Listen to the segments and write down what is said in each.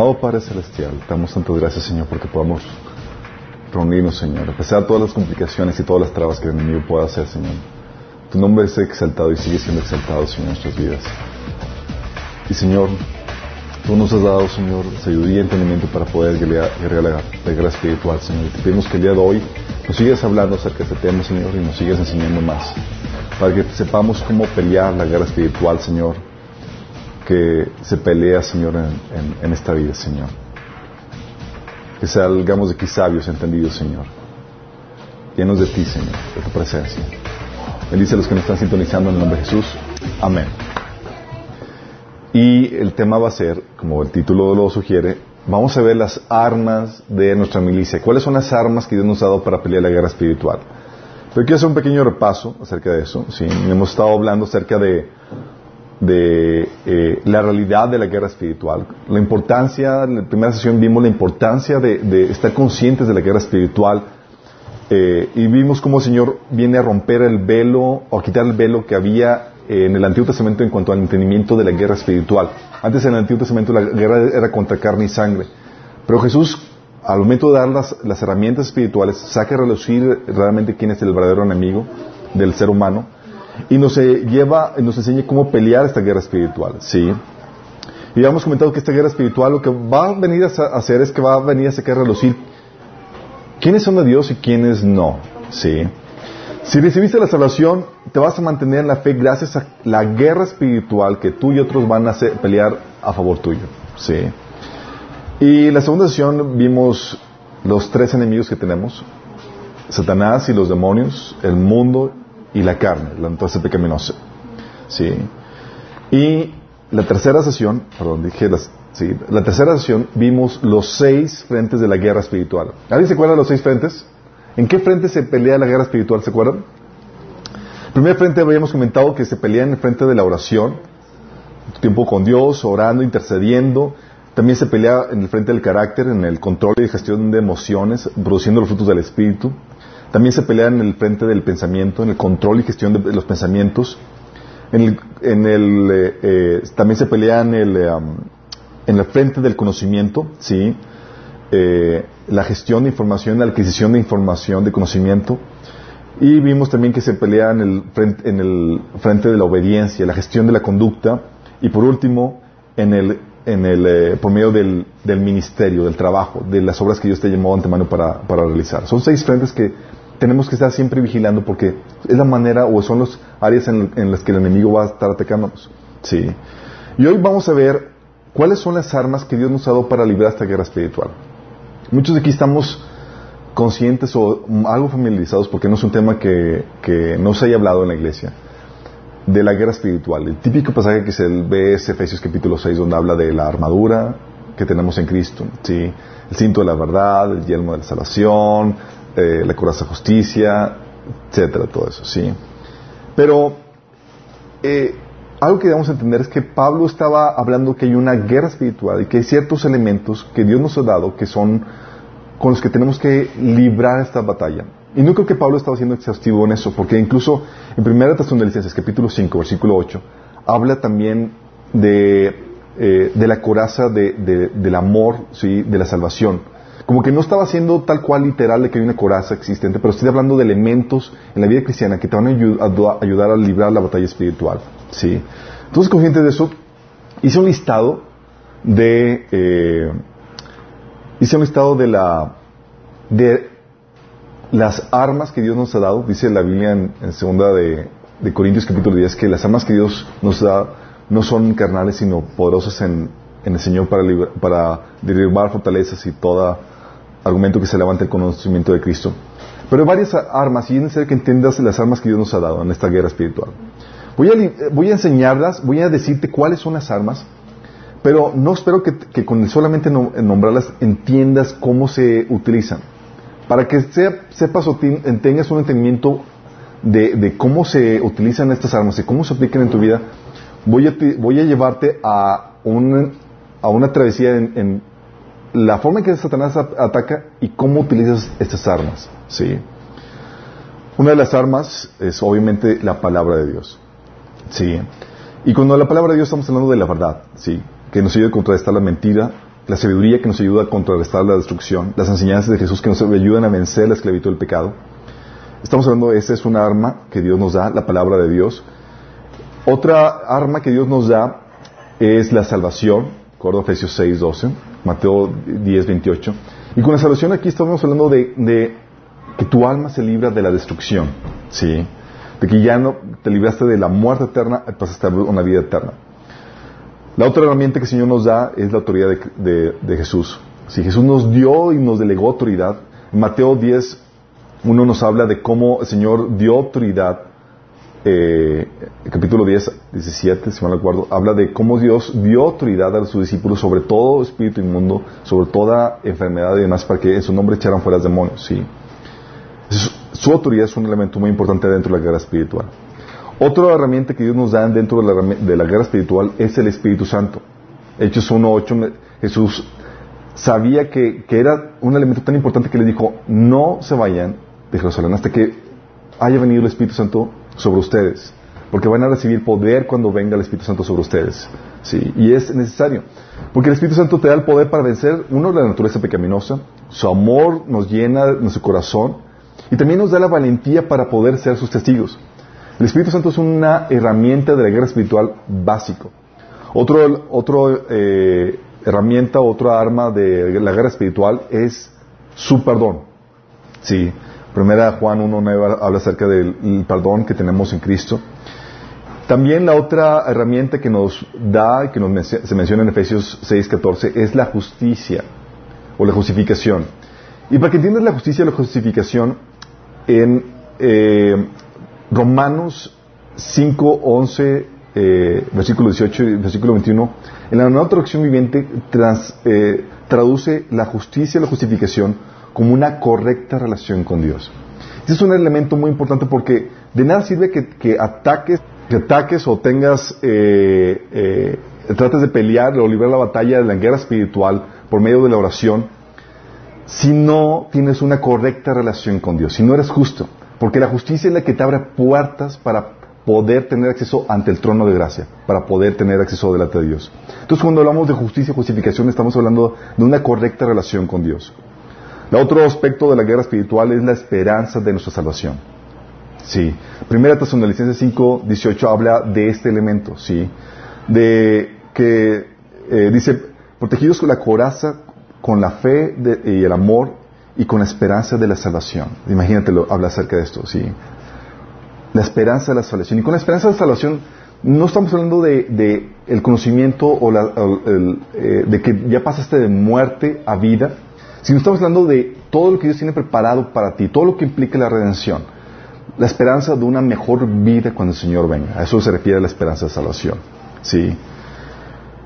Amado Padre Celestial, damos tantas gracias, Señor, porque podamos reunirnos, Señor, a pesar de todas las complicaciones y todas las trabas que el enemigo pueda hacer, Señor. Tu nombre es exaltado y sigue siendo exaltado, Señor, en nuestras vidas. Y, Señor, tú nos has dado, Señor, sabiduría y entendimiento para poder guerrear la, guerra espiritual, Señor. Te pedimos que el día de hoy nos sigas hablando acerca de este tema, Señor, y nos sigas enseñando más. Para que sepamos cómo pelear la guerra espiritual, Señor, que se pelea, Señor, en, esta vida, Señor. Que salgamos de aquí sabios, entendidos, Señor. Llenos de ti, Señor, de tu presencia. Bendice a los que nos están sintonizando en el nombre de Jesús. Amén. Y el tema va a ser, como el título lo sugiere, vamos a ver las armas de nuestra milicia. ¿Cuáles son las armas que Dios nos ha dado para pelear la guerra espiritual? Pero quiero hacer un pequeño repaso acerca de eso. ¿sí? Hemos estado hablando acerca de, de eh, la realidad de la guerra espiritual. La importancia, en la primera sesión vimos la importancia de, estar conscientes de la guerra espiritual eh, y vimos cómo el Señor viene a romper el velo o a quitar el velo que había en el Antiguo Testamento en cuanto al entendimiento de la guerra espiritual. Antes en el Antiguo Testamento la guerra era contra carne y sangre. Pero Jesús, al momento de dar las, las herramientas espirituales, saca a relucir realmente quién es el verdadero enemigo del ser humano y nos eh, lleva, nos enseña cómo pelear esta guerra espiritual, ¿sí? Y hemos comentado que esta guerra espiritual lo que va a venir a hacer es que va a venir a sacar a relucir quiénes son de Dios y quiénes no, ¿sí? Si recibiste la salvación, te vas a mantener en la fe gracias a la guerra espiritual que tú y otros van a hacer, pelear a favor tuyo. ¿sí? Y la segunda sesión vimos los tres enemigos que tenemos. Satanás y los demonios, el mundo y la carne, la naturaleza pecaminosa. ¿sí? Y la tercera sesión, perdón, dije las, sí, la tercera sesión vimos los seis frentes de la guerra espiritual. ¿Alguien se acuerda de los seis frentes? ¿En qué frente se pelea la guerra espiritual? ¿Se acuerdan? El primer frente habíamos comentado que se pelea en el frente de la oración, tiempo con Dios, orando, intercediendo. También se pelea en el frente del carácter, en el control y gestión de emociones, produciendo los frutos del Espíritu. También se pelea en el frente del pensamiento, en el control y gestión de los pensamientos. En el, eh, eh, también se pelea en el, eh, en el frente del conocimiento, ¿sí? Eh, la gestión de información, la adquisición de información, de conocimiento. Y vimos también que se pelea en el, frente, en el frente de la obediencia, la gestión de la conducta. Y por último, en el, en el, eh, por medio del, del, ministerio, del trabajo, de las obras que Dios te llamó antemano para, para realizar. Son seis frentes que tenemos que estar siempre vigilando porque es la manera o son las áreas en, las que el enemigo va a estar atacándonos. Sí. Y hoy vamos a ver cuáles son las armas que Dios nos ha dado para librar esta guerra espiritual. Muchos de aquí estamos conscientes o algo familiarizados, porque no es un tema que, no se haya hablado en la iglesia, de la guerra espiritual. El típico pasaje que se ve es Efesios capítulo 6, donde habla de la armadura que tenemos en Cristo, ¿sí? el cinto de la verdad, el yelmo de la salvación, eh, la coraza de justicia, etcétera, todo eso, ¿sí? Pero eh, algo que debemos entender es que Pablo estaba hablando que hay una guerra espiritual y que hay ciertos elementos que Dios nos ha dado que son con los que tenemos que librar esta batalla. Y no creo que Pablo estaba siendo exhaustivo en eso, porque incluso en 1 Tesalonicenses capítulo 5, versículo 8, habla también de, eh, de la coraza de, del amor, ¿sí? de la salvación. Como que no estaba siendo tal cual literal de que hay una coraza existente, pero estoy hablando de elementos en la vida cristiana que te van a ayudar a librar la batalla espiritual. ¿sí? Entonces, consciente de eso, hice un listado de, eh, hice un listado de la, de las armas que Dios nos ha dado, dice la Biblia en, segunda de, Corintios capítulo 10, que las armas que Dios nos da no son carnales, sino poderosas en, el Señor para, para derribar fortalezas y todo argumento que se levante el conocimiento de Cristo. Pero hay varias armas y es necesario que entiendas las armas que Dios nos ha dado en esta guerra espiritual. Voy a, enseñarlas, voy a decirte cuáles son las armas, pero no espero que, con solamente nombrarlas entiendas cómo se utilizan. Para que sepas o tengas un entendimiento de, cómo se utilizan estas armas y cómo se aplican en tu vida, voy a, llevarte a, a una travesía en, la forma en que Satanás ataca y cómo utilizas estas armas. ¿sí? Una de las armas es obviamente la palabra de Dios. Sí. Y cuando la palabra de Dios estamos hablando de la verdad, sí, que nos ayuda a contrarrestar la mentira, la sabiduría que nos ayuda a contrarrestar la destrucción, las enseñanzas de Jesús que nos ayudan a vencer la esclavitud del pecado. Estamos hablando, esa es una arma que Dios nos da, la palabra de Dios. Otra arma que Dios nos da es la salvación, acuerdo Efesios 6, 12, Mateo 10, 28. Y con la salvación aquí estamos hablando de, que tu alma se libra de la destrucción, ¿sí? De que ya no te libraste de la muerte eterna, pasaste a una vida eterna. La otra herramienta que el Señor nos da es la autoridad de, Jesús. Si Jesús nos dio y nos delegó autoridad, Mateo 10, uno nos habla de cómo el Señor dio autoridad, eh, capítulo 10, 17, si mal recuerdo, habla de cómo Dios dio autoridad a sus discípulos sobre todo espíritu inmundo, sobre toda enfermedad y demás, para que en su nombre echaran fuera demonios. ¿sí? Su autoridad es un elemento muy importante dentro de la guerra espiritual. Otra herramienta que Dios nos da dentro de la, guerra espiritual es el Espíritu Santo. Hechos 1.8, Jesús sabía que, era un elemento tan importante que le dijo, no se vayan de Jerusalén hasta que haya venido el Espíritu Santo sobre ustedes, porque van a recibir poder cuando venga el Espíritu Santo sobre ustedes. ¿sí? Y es necesario, porque el Espíritu Santo te da el poder para vencer, uno, la naturaleza pecaminosa, su amor nos llena nuestro corazón, y también nos da la valentía para poder ser sus testigos. El Espíritu Santo es una herramienta de la guerra espiritual básico. Otro, otro eh, herramienta, otra arma de la guerra espiritual es su perdón. Sí, primera Juan 1.9 habla acerca del perdón que tenemos en Cristo. También la otra herramienta que nos da, y que nos, se menciona en Efesios 6.14, es la justicia o la justificación. Y para que entiendas la justicia y la justificación, en eh, Romanos 5, 11, eh, versículo 18 y versículo 21, en la nueva traducción viviente eh, traduce la justicia y la justificación como una correcta relación con Dios. Este es un elemento muy importante porque de nada sirve que, ataques, que ataques o tengas, eh, eh, trates de pelear o librar la batalla de la guerra espiritual por medio de la oración si no tienes una correcta relación con Dios, si no eres justo. Porque la justicia es la que te abre puertas para poder tener acceso ante el trono de gracia, para poder tener acceso delante de Dios. Entonces, cuando hablamos de justicia y justificación, estamos hablando de una correcta relación con Dios. El otro aspecto de la guerra espiritual es la esperanza de nuestra salvación. Sí. Primera Tesalonicenses 5, 18 habla de este elemento, sí. De que eh, dice, protegidos con la coraza, con la fe y el amor y con la esperanza de la salvación. Imagínatelo, habla acerca de esto, ¿sí? La esperanza de la salvación. Y con la esperanza de la salvación no estamos hablando de, el conocimiento o, eh, de que ya pasaste de muerte a vida, sino estamos hablando de todo lo que Dios tiene preparado para ti, todo lo que implica la redención. La esperanza de una mejor vida cuando el Señor venga. A eso se refiere la esperanza de salvación. ¿Sí?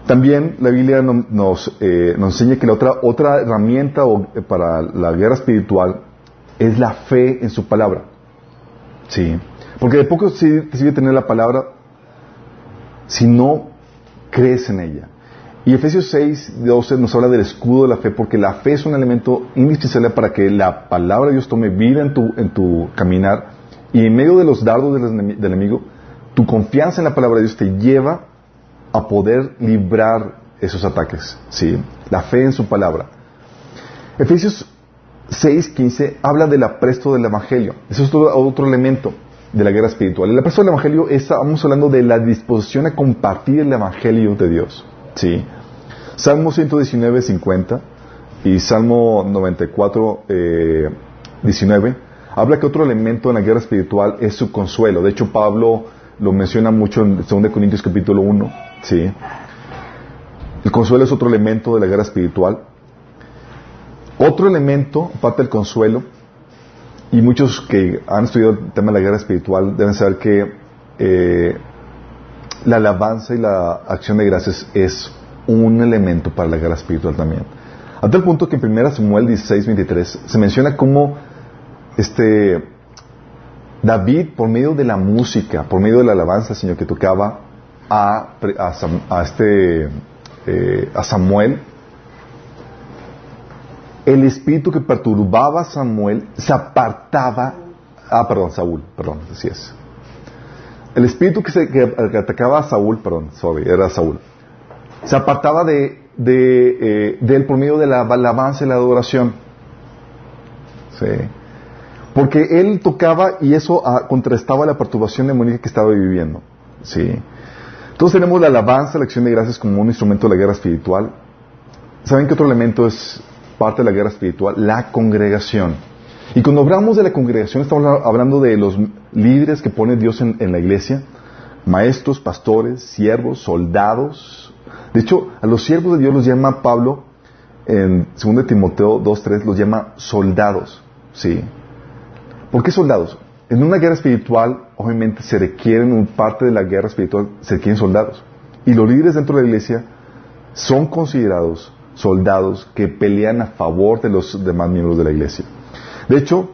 También la Biblia nos, eh, nos enseña que la otra, otra herramienta eh, para la guerra espiritual es la fe en su palabra. Sí. Porque de poco te sirve tener la palabra si no crees en ella. Y Efesios 6, 12 nos habla del escudo de la fe, porque la fe es un elemento indispensable para que la palabra de Dios tome vida en tu, en tu caminar. Y en medio de los dardos del enemigo, tu confianza en la palabra de Dios te lleva a poder librar esos ataques. ¿sí? La fe en su palabra. Efesios 6.15 habla del apresto del Evangelio. Ese es otro, otro elemento de la guerra espiritual. El apresto del Evangelio estamos hablando de la disposición a compartir el Evangelio de Dios. ¿sí? Salmo 119, 50 y Salmo 94, 19 eh, habla que otro elemento en la guerra espiritual es su consuelo. De hecho, Pablo lo menciona mucho en 2 Corintios capítulo 1 ¿Sí? El consuelo es otro elemento de la guerra espiritual. Otro elemento, aparte del consuelo, y muchos que han estudiado el tema de la guerra espiritual deben saber que eh, la alabanza y la acción de gracias es un elemento para la guerra espiritual también. A tal punto que en 1 Samuel 16, 23 se menciona cómo este, David, por medio de la música, por medio de la alabanza, Señor, que tocaba, a, a, este, eh, a Samuel, el espíritu que perturbaba a Samuel se apartaba, ah, perdón, Saúl, perdón, así es. El espíritu que, se, que, atacaba a Saúl, perdón, sorry, era Saúl, se apartaba de, de, eh, él por medio de la alabanza y la adoración. Sí. Porque él tocaba y eso ah, contrastaba la perturbación demoníaca que estaba viviendo. Sí. Entonces tenemos la alabanza, la acción de gracias como un instrumento de la guerra espiritual. ¿Saben qué otro elemento es parte de la guerra espiritual? La congregación. Y cuando hablamos de la congregación, estamos hablando de los líderes que pone Dios en, la iglesia, maestros, pastores, siervos, soldados. De hecho, a los siervos de Dios los llama Pablo, en 2 Timoteo 2.3, los llama soldados. ¿Sí? ¿Por qué soldados? En una guerra espiritual, obviamente, se requieren, un parte de la guerra espiritual, se requieren soldados. Y los líderes dentro de la iglesia son considerados soldados que pelean a favor de los demás miembros de la iglesia. De hecho,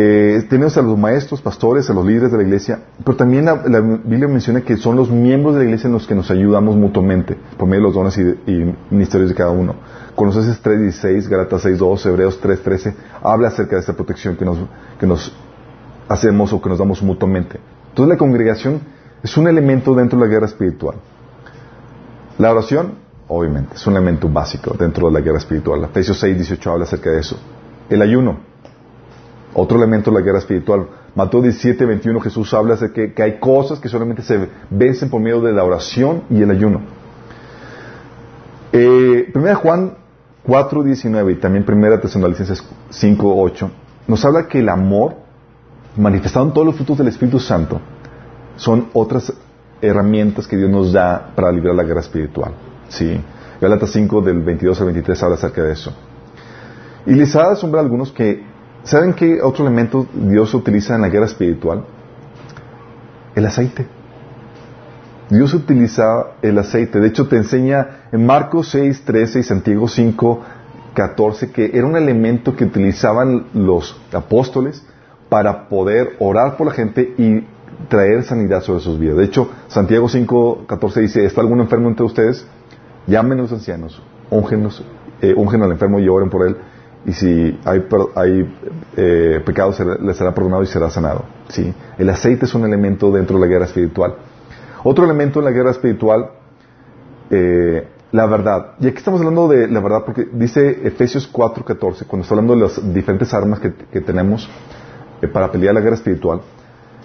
eh, tenemos a los maestros, pastores, a los líderes de la iglesia, pero también la, Biblia menciona que son los miembros de la iglesia en los que nos ayudamos mutuamente, por medio de los dones y, ministerios de cada uno. Colosenses 3.16, Galatas 6.2, Hebreos 3.13, habla acerca de esta protección que nos, que nos hacemos o que nos damos mutuamente. Entonces la congregación es un elemento dentro de la guerra espiritual. La oración, obviamente, es un elemento básico dentro de la guerra espiritual. Efesios 6.18 habla acerca de eso. El ayuno, otro elemento de la guerra espiritual. Mateo 17, 21, Jesús habla de que, hay cosas que solamente se vencen por medio de la oración y el ayuno. Eh, primera Juan 4, 19 y también Primera Tesalonicenses 5, 8 nos habla que el amor, manifestado en todos los frutos del Espíritu Santo, son otras herramientas que Dios nos da para librar la guerra espiritual. ¿Sí? Galatas 5 del 22 al 23 habla acerca de eso. Y les ha de algunos que ¿Saben qué otro elemento Dios utiliza en la guerra espiritual? El aceite. Dios utiliza el aceite. De hecho, te enseña en Marcos 6, 13 y Santiago 5, 14 que era un elemento que utilizaban los apóstoles para poder orar por la gente y traer sanidad sobre sus vidas. De hecho, Santiago 5, 14 dice, ¿está algún enfermo entre ustedes? Llamen a los ancianos, eh, al enfermo y oren por él y si hay, hay eh, pecado le será perdonado y será sanado. ¿sí? El aceite es un elemento dentro de la guerra espiritual. Otro elemento en la guerra espiritual, eh, la verdad. Y aquí estamos hablando de la verdad porque dice Efesios 4:14, cuando está hablando de las diferentes armas que, tenemos eh, para pelear la guerra espiritual.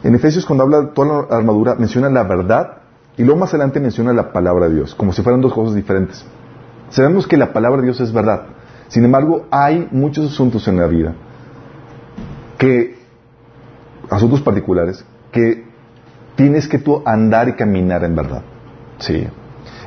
En Efesios cuando habla de toda la armadura menciona la verdad y luego más adelante menciona la palabra de Dios, como si fueran dos cosas diferentes. Sabemos que la palabra de Dios es verdad. Sin embargo, hay muchos asuntos en la vida que, asuntos particulares, que tienes que tú andar y caminar en verdad. Sí.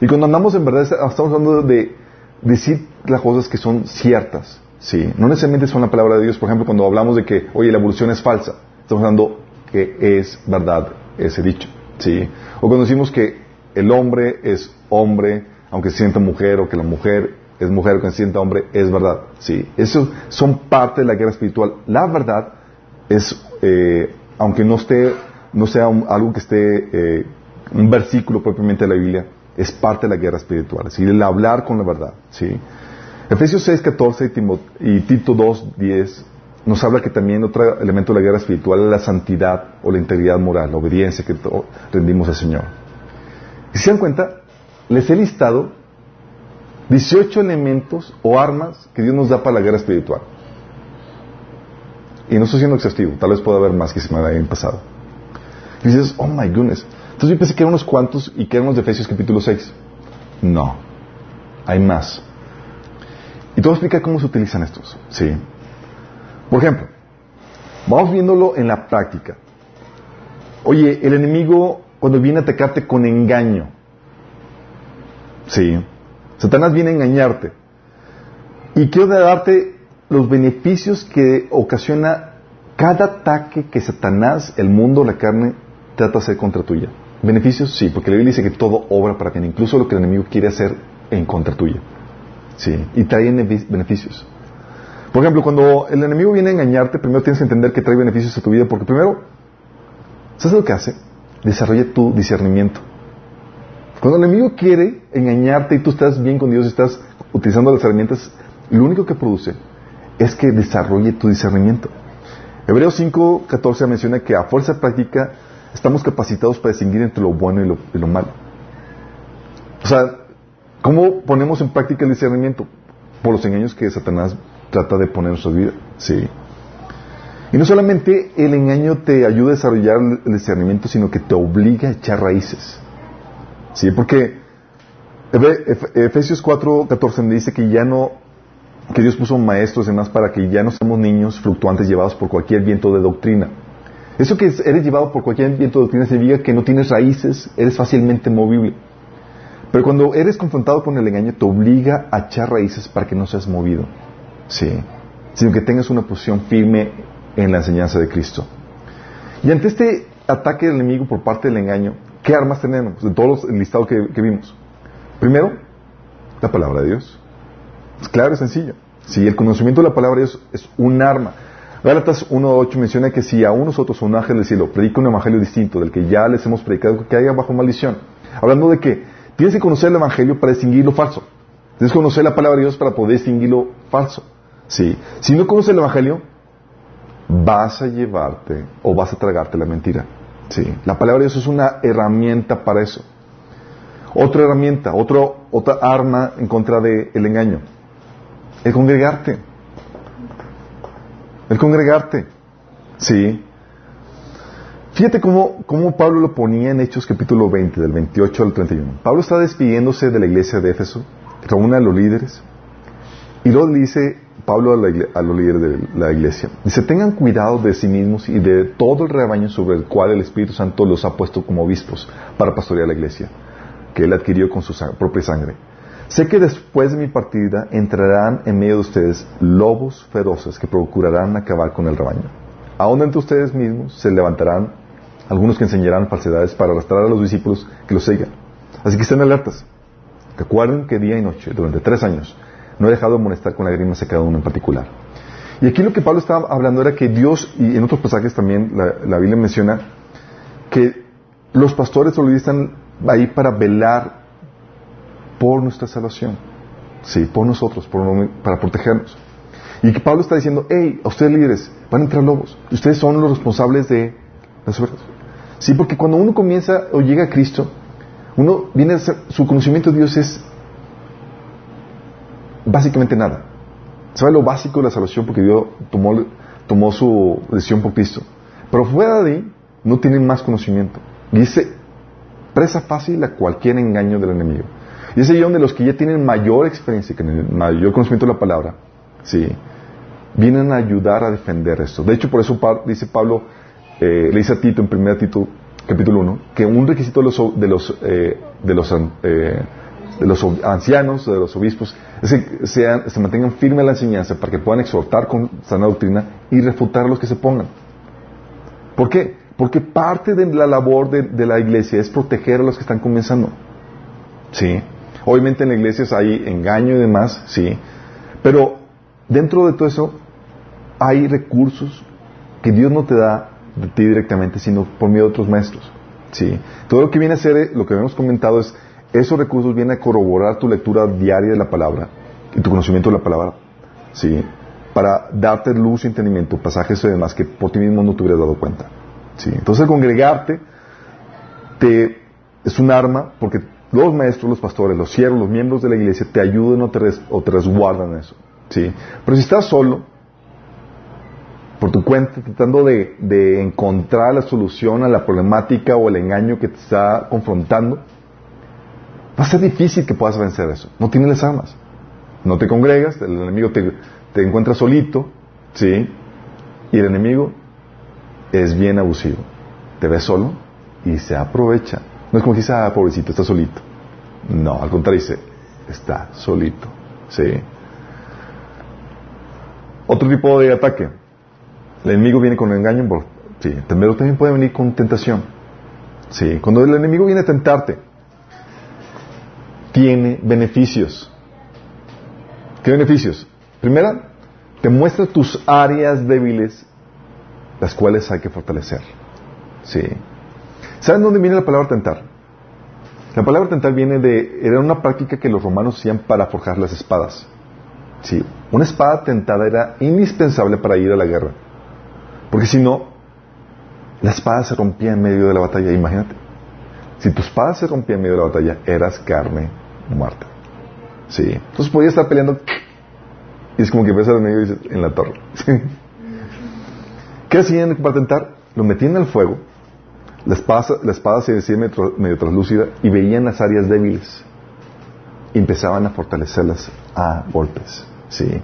Y cuando andamos en verdad, estamos hablando de decir las cosas que son ciertas. Sí. No necesariamente son la palabra de Dios. Por ejemplo, cuando hablamos de que, oye, la evolución es falsa, estamos hablando que es verdad ese dicho. Sí. O cuando decimos que el hombre es hombre, aunque se sienta mujer, o que la mujer es mujer, que se sienta hombre, es verdad. Sí, eso son parte de la guerra espiritual. La verdad es, eh, aunque no esté, no sea algo que esté, eh, un versículo propiamente de la Biblia, es parte de la guerra espiritual. Es el hablar con la verdad. Sí. Efesios 6, 14 y, Tito 2, 10 nos habla que también otro elemento de la guerra espiritual es la santidad o la integridad moral, la obediencia que rendimos al Señor. Y si se dan cuenta, les he listado 18 elementos o armas que Dios nos da para la guerra espiritual. Y no estoy siendo exhaustivo, tal vez pueda haber más que se me hayan pasado. Y dices, oh my goodness. Entonces yo pensé que eran unos cuantos y que eran los de Efesios capítulo 6. No, hay más. Y te voy a explicar cómo se utilizan estos. Sí. Por ejemplo, vamos viéndolo en la práctica. Oye, el enemigo cuando viene a atacarte con engaño. Sí. Satanás viene a engañarte. Y quiero darte los beneficios que ocasiona cada ataque que Satanás, el mundo, la carne, trata de hacer contra tuya. Beneficios, sí, porque la Biblia dice que todo obra para bien, incluso lo que el enemigo quiere hacer en contra tuya. Sí, y trae beneficios. Por ejemplo, cuando el enemigo viene a engañarte, primero tienes que entender que trae beneficios a tu vida, porque primero, ¿sabes lo que hace? Desarrolla tu discernimiento. Cuando el enemigo quiere engañarte y tú estás bien con Dios y estás utilizando las herramientas, lo único que produce es que desarrolle tu discernimiento. Hebreos 5:14 menciona que a fuerza práctica estamos capacitados para distinguir entre lo bueno y lo, malo. O sea, ¿Cómo ponemos en práctica el discernimiento? Por los engaños que Satanás trata de poner en nuestra vida. Sí. Y no solamente el engaño te ayuda a desarrollar el discernimiento, sino que te obliga a echar raíces. Sí, porque Efesios 4, 14 me dice que ya no, que Dios puso maestros y demás para que ya no seamos niños fluctuantes llevados por cualquier viento de doctrina. Eso que eres llevado por cualquier viento de doctrina significa que no tienes raíces, eres fácilmente movible. Pero cuando eres confrontado con el engaño, te obliga a echar raíces para que no seas movido. Sí. Sino que tengas una posición firme en la enseñanza de Cristo. Y ante este ataque del enemigo por parte del engaño, ¿qué armas tenemos? De todos los listados que, vimos. Primero, la palabra de Dios. Es claro y sencillo. Si el conocimiento de la palabra de Dios es un arma. Gálatas 1.8 menciona que si a nosotros un ángel del cielo predica un evangelio distinto del que ya les hemos predicado, que haya bajo maldición. Hablando de que tienes que conocer el evangelio para distinguir lo falso. Tienes que conocer la palabra de Dios para poder distinguir lo falso. Sí. Si no conoces el evangelio, vas a llevarte o vas a tragarte la mentira. Sí. La palabra de Dios es una herramienta para eso. Otra herramienta, otro, otra arma en contra del engaño. El congregarte. El congregarte. Sí. Fíjate cómo, cómo, Pablo lo ponía en Hechos capítulo 20, del 28 al 31. Pablo está despidiéndose de la iglesia de Éfeso, reúne a los líderes, y luego le dice Pablo a, los líderes de la iglesia, dice, tengan cuidado de sí mismos y de todo el rebaño sobre el cual el Espíritu Santo los ha puesto como obispos para pastorear la iglesia que él adquirió con su propia sangre. Sé que después de mi partida entrarán en medio de ustedes lobos feroces que procurarán acabar con el rebaño. Aún entre ustedes mismos se levantarán algunos que enseñarán falsedades para arrastrar a los discípulos que los sigan. Así que estén alertas. Recuerden que día y noche, durante tres años, no he dejado de molestar con lágrimas a cada uno en particular. Y aquí lo que Pablo estaba hablando era que Dios, y en otros pasajes también la, Biblia menciona, que los pastores están ahí para velar por nuestra salvación. Sí, por nosotros, para protegernos. Y que Pablo está diciendo, hey, a ustedes líderes, van a entrar lobos. Ustedes son los responsables de las ovejas. Sí, porque cuando uno comienza o llega a Cristo, uno viene a ser, su conocimiento de Dios es básicamente nada. Sabe lo básico de la salvación porque Dios tomó, tomó su decisión por Cristo. Pero fuera de ahí, no tienen más conocimiento. Ese presa fácil a cualquier engaño del enemigo. Y es ahí donde los que ya tienen mayor experiencia, mayor conocimiento de la palabra, sí, vienen a ayudar a defender esto. De hecho, por eso dice Pablo, eh, le dice a Tito en 1 Tito capítulo 1, que un requisito de los, de los, eh, de los, eh, de los ancianos, de los obispos, es que se mantengan firmes en la enseñanza para que puedan exhortar con sana doctrina y refutar a los que se pongan. ¿Por qué? Porque parte de la labor de, la iglesia es proteger a los que están comenzando. Sí. Obviamente en la iglesia hay engaño y demás, sí. Pero dentro de todo eso hay recursos que Dios no te da de ti directamente, sino por medio de otros maestros. Sí. Todo lo que viene a ser, lo que hemos comentado es, esos recursos vienen a corroborar tu lectura diaria de la palabra y tu conocimiento de la palabra. Sí. Para darte luz y entendimiento, pasajes y demás que por ti mismo no te hubieras dado cuenta. ¿sí? Entonces congregarte te, es un arma porque los maestros, los pastores, los siervos, los miembros de la iglesia te ayudan o te, resguardan eso. ¿sí? Pero si estás solo, por tu cuenta, tratando de, de, encontrar la solución a la problemática o el engaño que te está confrontando, va a ser difícil que puedas vencer eso. No tienes las armas. No te congregas, el enemigo te, encuentra solito, ¿sí? Y el enemigo es bien abusivo. Te ve solo y se aprovecha. No es como que dice, ah, pobrecito, está solito. No, al contrario dice, está solito. ¿Sí? Otro tipo de ataque. El enemigo viene con engaño, sí, pero también puede venir con tentación. Sí, cuando el enemigo viene a tentarte, tiene beneficios. ¿Qué beneficios? Primera, te muestra tus áreas débiles las cuales hay que fortalecer. ¿Sí? ¿Saben dónde viene la palabra tentar? La palabra tentar viene de, era una práctica que los romanos hacían para forjar las espadas. Sí, una espada tentada era indispensable para ir a la guerra. Porque si no, la espada se rompía en medio de la batalla, imagínate. Si tu espada se rompía en medio de la batalla, eras carne muerta. Sí. Entonces podía estar peleando y es como que ves al enemigo y dices, en la torre. ¿Qué hacían para tentar? Lo metían al fuego, la espada, se decía medio, medio translúcida y veían las áreas débiles y empezaban a fortalecerlas a golpes. ¿sí?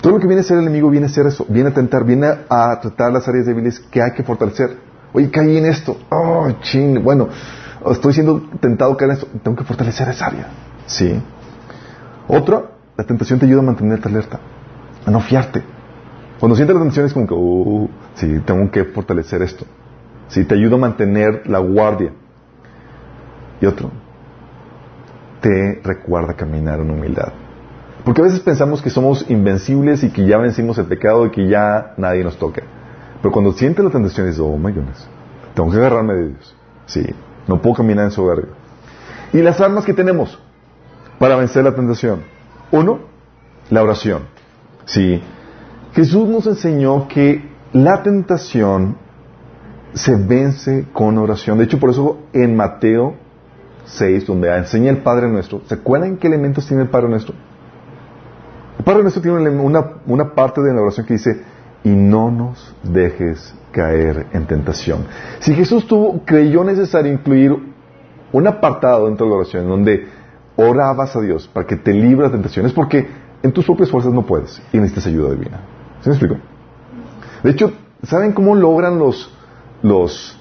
Todo lo que viene a ser el enemigo viene a ser eso, viene a tentar, viene a tratar las áreas débiles que hay que fortalecer. Oye, caí en esto. Oh, ching. Bueno, estoy siendo tentado a caer esto. Tengo que fortalecer esa área. ¿Sí? Otra, la tentación te ayuda a mantenerte alerta, a no fiarte. Cuando sientes la tentación es como que, uh, sí, tengo que fortalecer esto. Sí, te ayuda a mantener la guardia. Y otro, te recuerda caminar en humildad. Porque a veces pensamos que somos invencibles y que ya vencimos el pecado y que ya nadie nos toca. Pero cuando sientes la tentación dices, oh my tengo que agarrarme de Dios. Sí, no puedo caminar en soberbia. Y las armas que tenemos para vencer la tentación. Uno, la oración. Sí. Jesús nos enseñó que la tentación se vence con oración. De hecho, por eso en Mateo 6, donde enseña el Padre Nuestro, ¿se acuerdan qué elementos tiene el Padre Nuestro? El Padre Nuestro tiene una, una parte de la oración que dice, y no nos dejes caer en tentación. Si Jesús tuvo, creyó necesario incluir un apartado dentro de la oración donde orabas a Dios para que te libre de tentaciones, porque en tus propias fuerzas no puedes y necesitas ayuda divina. ¿Se me explico? De hecho, ¿saben cómo logran los, los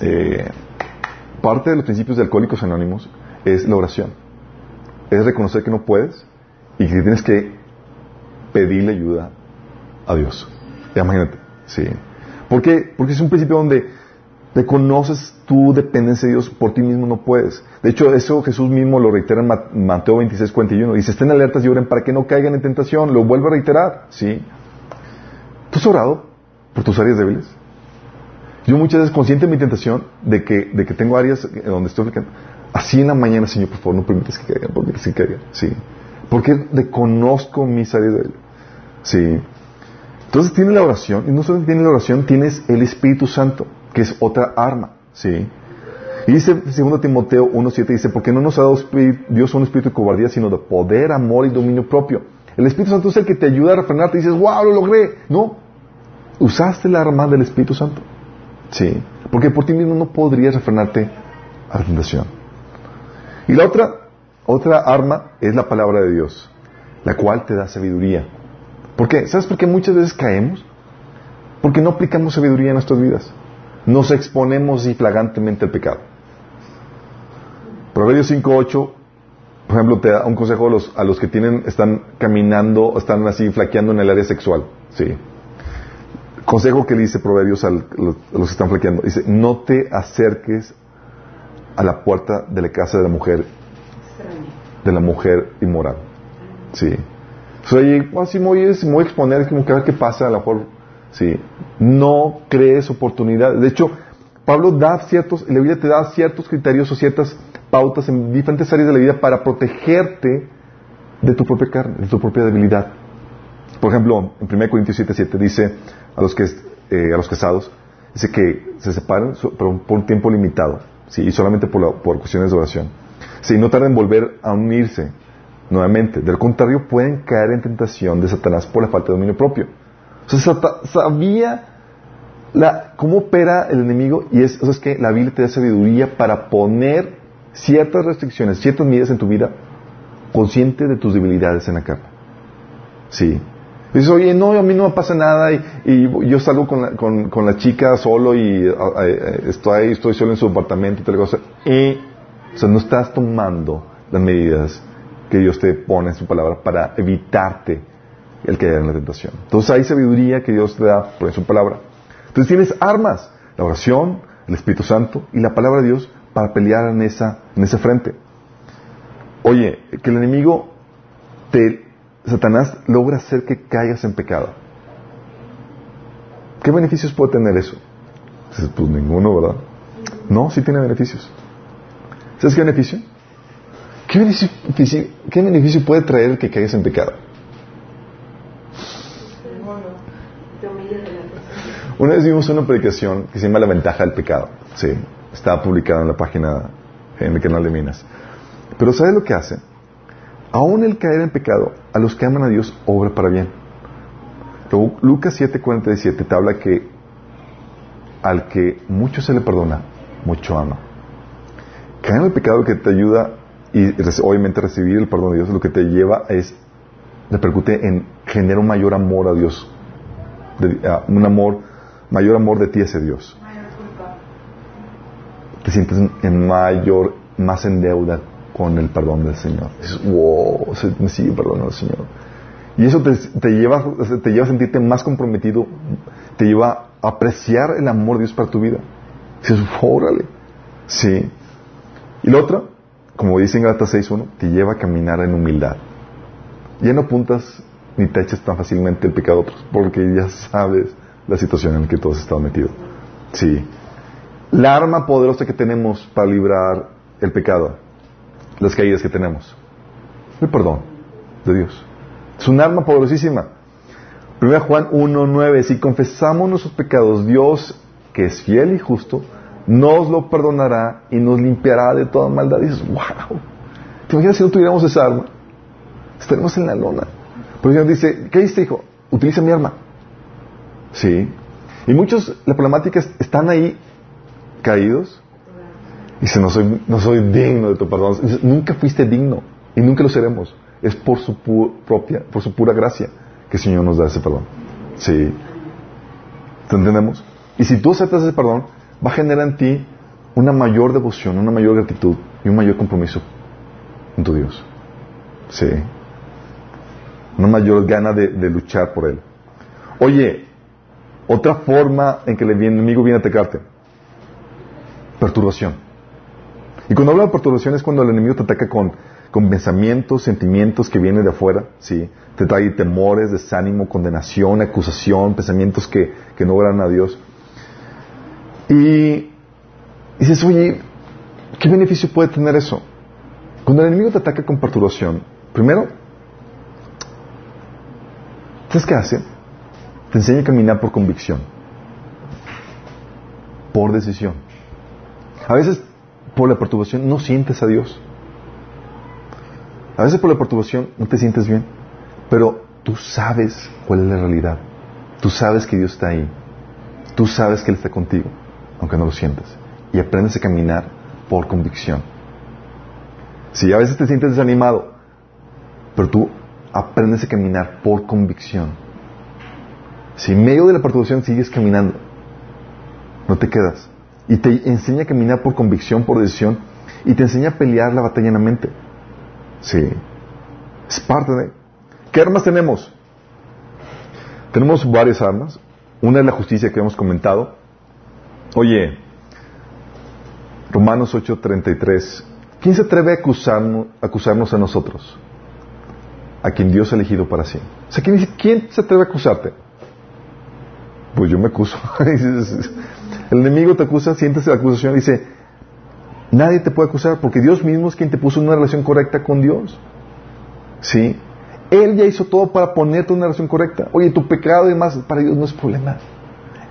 eh, parte de los principios de Alcohólicos Anónimos es la oración? Es reconocer que no puedes y que tienes que pedirle ayuda a Dios. Imagínate, sí. ¿Por qué? Porque es un principio donde reconoces tu dependencia de Dios, por ti mismo no puedes. De hecho, eso Jesús mismo lo reitera en Mateo 26, 41. Dice, estén alertas y oren para que no caigan en tentación. Lo vuelvo a reiterar, ¿sí? ¿Tú has orado por tus áreas débiles? Yo muchas veces consciente de mi tentación de que, de que tengo áreas donde estoy Así en la mañana, Señor, por favor, no permitas que caigan, porque que caigan, sí. Porque reconozco mis áreas débiles. Sí. Entonces tiene la oración, y no solo tiene la oración, tienes el Espíritu Santo, que es otra arma, ¿sí? Y dice 2 Timoteo 1.7, dice, porque no nos ha dado Dios un espíritu de cobardía, sino de poder, amor y dominio propio. El Espíritu Santo es el que te ayuda a refrenarte y dices, wow, lo logré. No, usaste la arma del Espíritu Santo. Sí, porque por ti mismo no podrías refrenarte a la tentación. Y la otra, otra arma es la palabra de Dios, la cual te da sabiduría. ¿Por qué? ¿Sabes por qué muchas veces caemos? Porque no aplicamos sabiduría en nuestras vidas. Nos exponemos y flagantemente al pecado. Proverbios 5.8, por ejemplo, te da un consejo a los, a los que tienen, están caminando, están así flaqueando en el área sexual. Sí. Consejo que le dice Proverbios a los, que están flaqueando. Dice, no te acerques a la puerta de la casa de la mujer, de la mujer inmoral. Sí. Sea, y, así me voy, a exponer, como que a ver qué pasa, a lo mejor, sí. No crees oportunidades. De hecho, Pablo da ciertos, la vida te da ciertos criterios o ciertas pautas en diferentes áreas de la vida para protegerte de tu propia carne, de tu propia debilidad. Por ejemplo, en 1 Corintios 7, 7 dice a los, que, eh, a los casados, dice que se separen por un, tiempo limitado, ¿sí? y solamente por, por cuestiones de oración. Si no tarden en volver a unirse nuevamente. Del contrario, pueden caer en tentación de Satanás por la falta de dominio propio. O sea, sabía cómo opera el enemigo y es, es que la Biblia te da sabiduría para poner ciertas restricciones, ciertas medidas en tu vida, consciente de tus debilidades en la carne. Sí. Dices, oye, no, a mí no me pasa nada y, yo salgo con la, con, la, chica solo y estoy, estoy solo en su apartamento y tal cosa. Y, o sea, no estás tomando las medidas que Dios te pone en su palabra para evitarte el caer en la tentación. Entonces hay sabiduría que Dios te da por su palabra. Entonces tienes armas, la oración, el Espíritu Santo y la palabra de Dios para pelear en esa, en ese frente. Oye, que el enemigo, te, Satanás, logra hacer que caigas en pecado. ¿Qué beneficios puede tener eso? Pues ninguno, ¿verdad? No, sí tiene beneficios. ¿Sabes qué beneficio? ¿Qué beneficio, puede traer que caigas en pecado? Una vez vimos una predicación que se llama La ventaja del pecado. Sí, estaba publicada en la página, en el canal de Minas. Pero ¿sabe lo que hace? aún el caer en pecado, a los que aman a Dios, obra para bien. Lucas 7:47 te habla que al que mucho se le perdona, mucho ama. Caer en el pecado que te ayuda y obviamente recibir el perdón de Dios, lo que te lleva es, repercute en generar un mayor amor a Dios, un amor, mayor amor de ti hacia Dios. Te sientes en mayor, más en deuda con el perdón del Señor. Wow, Señor. Y eso te, lleva, te lleva a sentirte más comprometido, te lleva a apreciar el amor de Dios para tu vida. Dices, órale. Sí. Y lo otro, como dice en Galatas 6.1, te lleva a caminar en humildad. Ya no apuntas ni te echas tan fácilmente el pecado porque ya sabes la situación en la que has estado metido. Sí. La arma poderosa que tenemos para librar el pecado, las caídas que tenemos, el perdón de Dios. Es un arma poderosísima. 1 Juan 1.9, si confesamos nuestros pecados, Dios, que es fiel y justo, nos lo perdonará y nos limpiará de toda maldad. Y dices, wow, ¿te imaginas si no tuviéramos esa arma? Estaremos en la lona. Pero Dios dice, ¿qué dice, hijo? Utiliza mi arma. Sí. Y muchos, la problemática es, están ahí caídos. Y dicen, no soy, no soy digno de tu perdón. nunca fuiste digno y nunca lo seremos. Es por su propia, por su pura gracia que el Señor nos da ese perdón. Sí. ¿Te entendemos? Y si tú aceptas ese perdón, va a generar en ti una mayor devoción, una mayor gratitud y un mayor compromiso en tu Dios. Sí. Una mayor gana de, luchar por Él. Oye, otra forma en que el enemigo viene a atacarte. Perturbación. Y cuando hablo de perturbación es cuando el enemigo te ataca con, con pensamientos, sentimientos que vienen de afuera, ¿sí? Te trae temores, desánimo, condenación, acusación, pensamientos que, que no oran a Dios. Y dices, oye, ¿qué beneficio puede tener eso? Cuando el enemigo te ataca con perturbación, primero, ¿sabes qué hace? Te enseña a caminar por convicción, por decisión. A veces, por la perturbación, no sientes a Dios. A veces por la perturbación no te sientes bien, pero tú sabes cuál es la realidad. Tú sabes que Dios está ahí. Tú sabes que Él está contigo aunque no lo sientas. Y aprendes a caminar por convicción. Si a veces te sientes desanimado, pero tú aprendes a caminar por convicción. Si en medio de la perturbación sigues caminando, no te quedas. Y te enseña a caminar por convicción, por decisión, y te enseña a pelear la batalla en la mente. Sí. Es parte de... ¿Qué armas tenemos? Tenemos varias armas. Una es la justicia que hemos comentado. Oye, Romanos 8:33, ¿quién se atreve a acusarnos, acusarnos a nosotros? A quien Dios ha elegido para sí. O sea, ¿quién, ¿quién se atreve a acusarte? Pues yo me acuso. El enemigo te acusa, sientes la acusación y dice, nadie te puede acusar porque Dios mismo es quien te puso en una relación correcta con Dios. ¿Sí? Él ya hizo todo para ponerte en una relación correcta. Oye, tu pecado y demás, para Dios no es problema.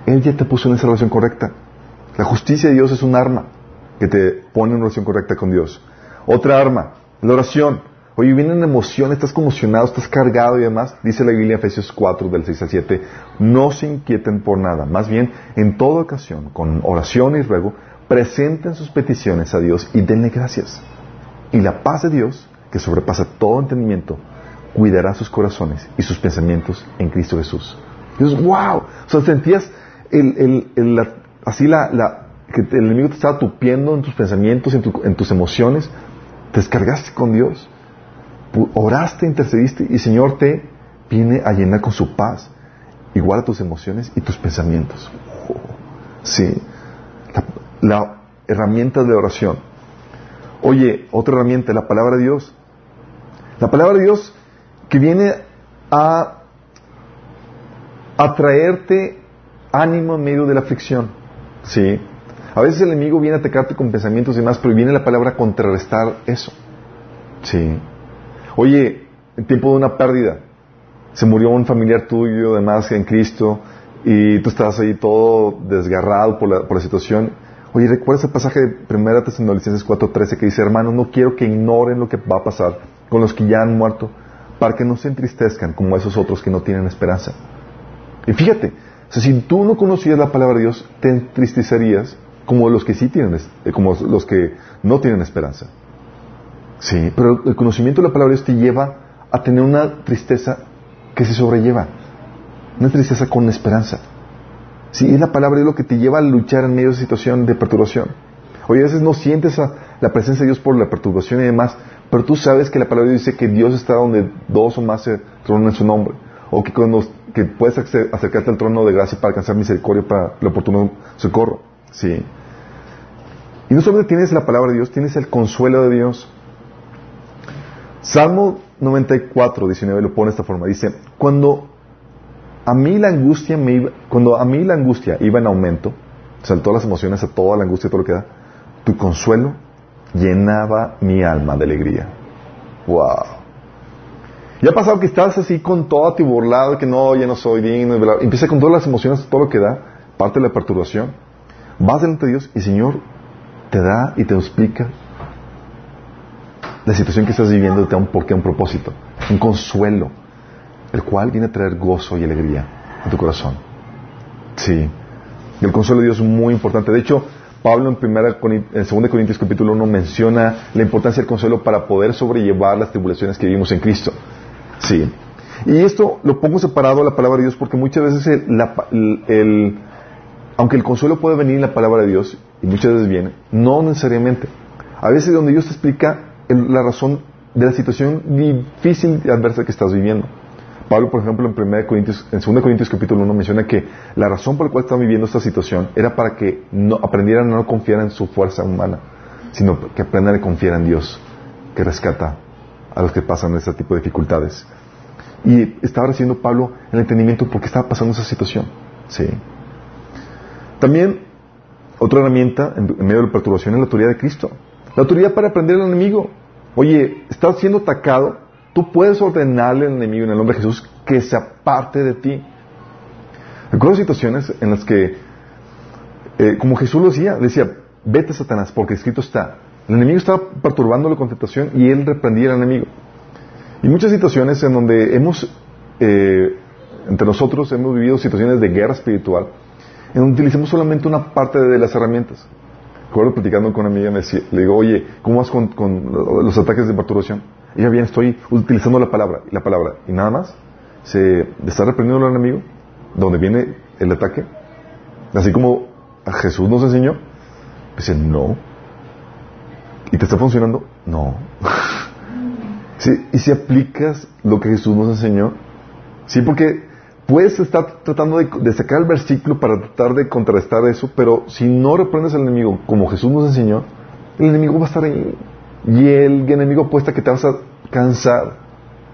Él ya te puso en esa relación correcta. La justicia de Dios es un arma que te pone en relación correcta con Dios. Otra arma, la oración. Oye, vienen emociones, estás conmocionado, estás cargado y demás. Dice la Biblia en Efesios 4, del 6 al 7. No se inquieten por nada. Más bien, en toda ocasión, con oración y ruego, presenten sus peticiones a Dios y denle gracias. Y la paz de Dios, que sobrepasa todo entendimiento, cuidará sus corazones y sus pensamientos en Cristo Jesús. Dios, wow. O sea, sentías el, el, así la, que el enemigo te estaba tupiendo en tus pensamientos, en, en tus emociones, te descargaste con Dios, oraste, intercediste y el Señor te viene a llenar con su paz, igual a tus emociones y tus pensamientos. sí, la, la herramienta de oración. Oye, otra herramienta, la palabra de Dios. La palabra de Dios que viene a atraerte ánimo en medio de la aflicción. ¿Sí? A veces el enemigo viene a atacarte con pensamientos y demás, pero viene la palabra contrarrestar eso. ¿Sí? Oye, en tiempo de una pérdida, se murió un familiar tuyo, además, en Cristo, y tú estás ahí todo desgarrado por la, situación. Oye, ¿recuerdas el pasaje de 1 Tesalonicenses 4.13 que dice, hermano, no quiero que ignoren lo que va a pasar con los que ya han muerto, para que no se entristezcan como esos otros que no tienen esperanza. Y fíjate, si tú no conocías la palabra de Dios, te entristecerías como los que sí tienen, eh, como los que no tienen esperanza. Sí, pero el conocimiento de la palabra de Dios te lleva a tener una tristeza que se sobrelleva, una tristeza con esperanza. Sí, es la palabra de Dios lo que te lleva a luchar en medio de situación de perturbación. Oye, a veces no sientes la presencia de Dios por la perturbación y demás, pero tú sabes que la palabra de Dios dice que Dios está donde dos o más se tronan en su nombre. O que, cuando, que puedes acercarte al trono de gracia para alcanzar misericordia para el oportuno socorro. Sí. Y no solamente tienes la palabra de Dios, tienes el consuelo de Dios. Salmo 94, 19 lo pone de esta forma. Dice, cuando a mí la angustia me iba, cuando a mí la angustia iba en aumento, todas las emociones, a toda la angustia, todo lo que da, tu consuelo llenaba mi alma de alegría. Wow. Y ha pasado que estás así con todo atiborlado, que no, ya no soy digno, empieza con todas las emociones, todo lo que da, parte de la perturbación. Vas delante de Dios y Señor te da y te explica la situación que estás viviendo, te da un porqué, un propósito, un consuelo el cual viene a traer gozo y alegría a tu corazón. Sí. Y el consuelo de Dios es muy importante. De hecho, Pablo en, primera, en 2 Corintios capítulo 1 menciona la importancia del consuelo para poder sobrellevar las tribulaciones que vivimos en Cristo. Sí. Y esto lo pongo separado a la palabra de Dios porque muchas veces el, aunque el consuelo puede venir en la palabra de Dios, y muchas veces viene, no necesariamente. A veces donde Dios te explica la razón de la situación difícil y adversa que estás viviendo. Pablo, por ejemplo, en, 2 Corintios capítulo 1 menciona que la razón por la cual están viviendo esta situación era para que no, aprendieran a no confiar en su fuerza humana, sino que aprendan a confiar en Dios, que rescata a los que pasan este tipo de dificultades. Y estaba recibiendo Pablo el entendimiento por qué estaba pasando esa situación. Sí. También, otra herramienta en, medio de la perturbación es la autoridad de Cristo. La autoridad para aprender al enemigo. Oye, estás siendo atacado, Tú puedes ordenarle al enemigo en el nombre de Jesús que se aparte de ti. Recuerdo situaciones en las que, eh, como Jesús lo decía, decía, vete Satanás, porque escrito está. El enemigo estaba perturbándolo con tentación y él reprendía al enemigo. Y muchas situaciones en donde hemos, eh, entre nosotros, hemos vivido situaciones de guerra espiritual, en donde utilizamos solamente una parte de las herramientas. Recuerdo platicando con una amiga, me decía, le digo, oye, ¿cómo vas con, los ataques de perturbación? Y ya bien, estoy utilizando la palabra, la palabra, y nada más, se está reprendiendo al enemigo, donde viene el ataque, así como Jesús nos enseñó, dice, no. ¿Y te está funcionando? No. sí, y si aplicas lo que Jesús nos enseñó, sí, porque puedes estar tratando de, sacar el versículo para tratar de contrarrestar eso, pero si no reprendes al enemigo como Jesús nos enseñó, el enemigo va a estar ahí y el enemigo apuesta que te vas a cansar.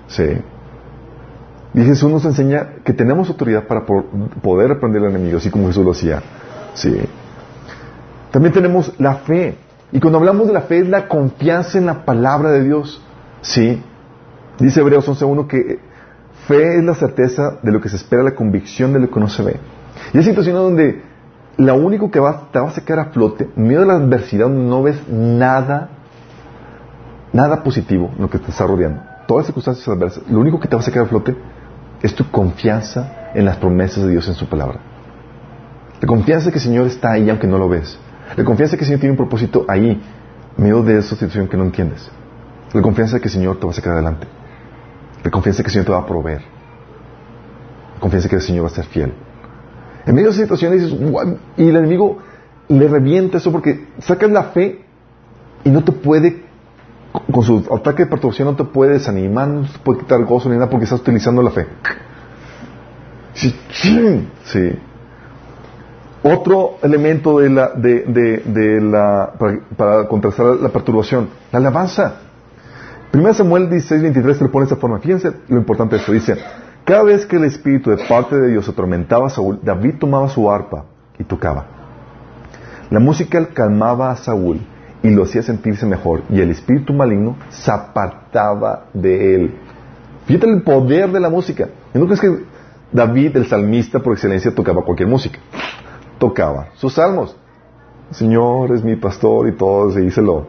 Sí. Y Jesús nos enseña que tenemos autoridad para poder reprender al enemigo, así como Jesús lo hacía. Sí. También tenemos la fe. Y cuando hablamos de la fe es la confianza en la palabra de Dios. Sí. Dice Hebreos 11.1 que fe es la certeza de lo que se espera, la convicción de lo que no se ve. Y hay situaciones donde lo único que te va a sacar a flote, en medio de la adversidad, no ves nada nada positivo en lo que te está rodeando. Todas las circunstancias adversas, lo único que te va a sacar a flote es tu confianza en las promesas de Dios en su palabra. La confianza que el Señor está ahí aunque no lo ves. La confianza que el Señor tiene un propósito ahí, en medio de esa situación que no entiendes. La confianza que el Señor te va a sacar adelante. La confianza que el Señor te va a proveer. La confianza que el Señor va a ser fiel. En medio de esa situación dices, y el enemigo le revienta eso porque sacas la fe y no te puede con su ataque de perturbación no te puede desanimar, no te puede quitar gozo ni nada porque estás utilizando la fe. Sí. sí. Otro elemento de la, para, contrastar la perturbación, la alabanza. 1 Samuel 16, 23 te lo pone de esta forma. Fíjense lo importante de esto. Dice, cada vez que el Espíritu de parte de Dios atormentaba a Saúl, David tomaba su arpa y tocaba. La música calmaba a Saúl y lo hacía sentirse mejor y el espíritu maligno se apartaba de él. Fíjate el poder de la música. ¿Y no crees que David, el salmista por excelencia, tocaba cualquier música? Tocaba sus salmos. Señor es mi pastor y todo, se lo,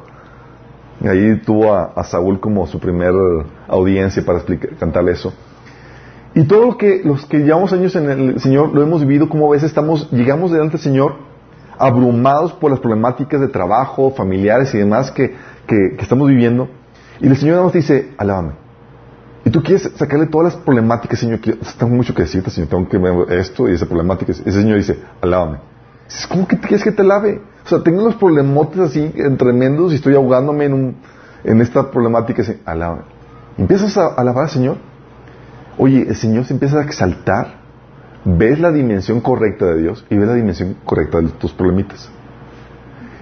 Ahí tuvo a, Saúl como su primer audiencia para explicar, cantarle eso. Y todo lo que los que llevamos años en el Señor lo hemos vivido como a veces estamos, llegamos delante del Señor abrumados por las problemáticas de trabajo, familiares y demás que, que, estamos viviendo. Y el Señor nos dice, alábame. Y tú quieres sacarle todas las problemáticas, Señor, tengo mucho que decirte, Señor, tengo que ver esto y esa problemática. Ese Señor dice, alábame. ¿Cómo que quieres que te lave? O sea, tengo unos problemotes así tremendos y estoy ahogándome en, un, en esta problemática. Alábame. empiezas a alabar al Señor Oye, el Señor se empieza a exaltar, ves la dimensión correcta de Dios y ves la dimensión correcta de tus problemitas.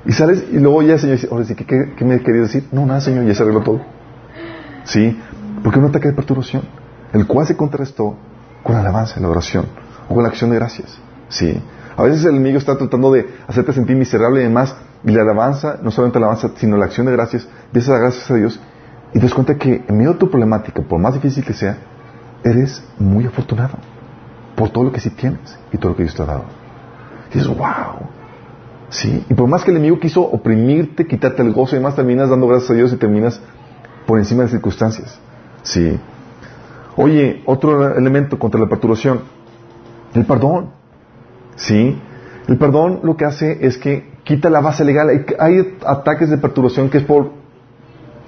Y sales y luego ya el Señor dice, ahora sí, ¿qué, me querías decir? No, nada, Señor, ya se arregló todo. ¿Sí? Porque un ataque de perturbación, el cual se contrastó con la alabanza, la oración, o con la acción de gracias. ¿Sí? A veces el enemigo está tratando de hacerte sentir miserable y demás, y la alabanza, no solamente la alabanza, sino la acción de gracias, empiezas a dar gracias a Dios, y te das cuenta que en medio de tu problemática, por más difícil que sea, eres muy afortunado por todo lo que sí tienes y todo lo que Dios te ha dado. Y dices, wow. Sí, y por más que el enemigo quiso oprimirte, quitarte el gozo y demás, terminas dando gracias a Dios y terminas por encima de las circunstancias. Sí. Oye, otro elemento contra la perturbación, el perdón. Sí. El perdón lo que hace es que quita la base legal. Hay, ataques de perturbación que es por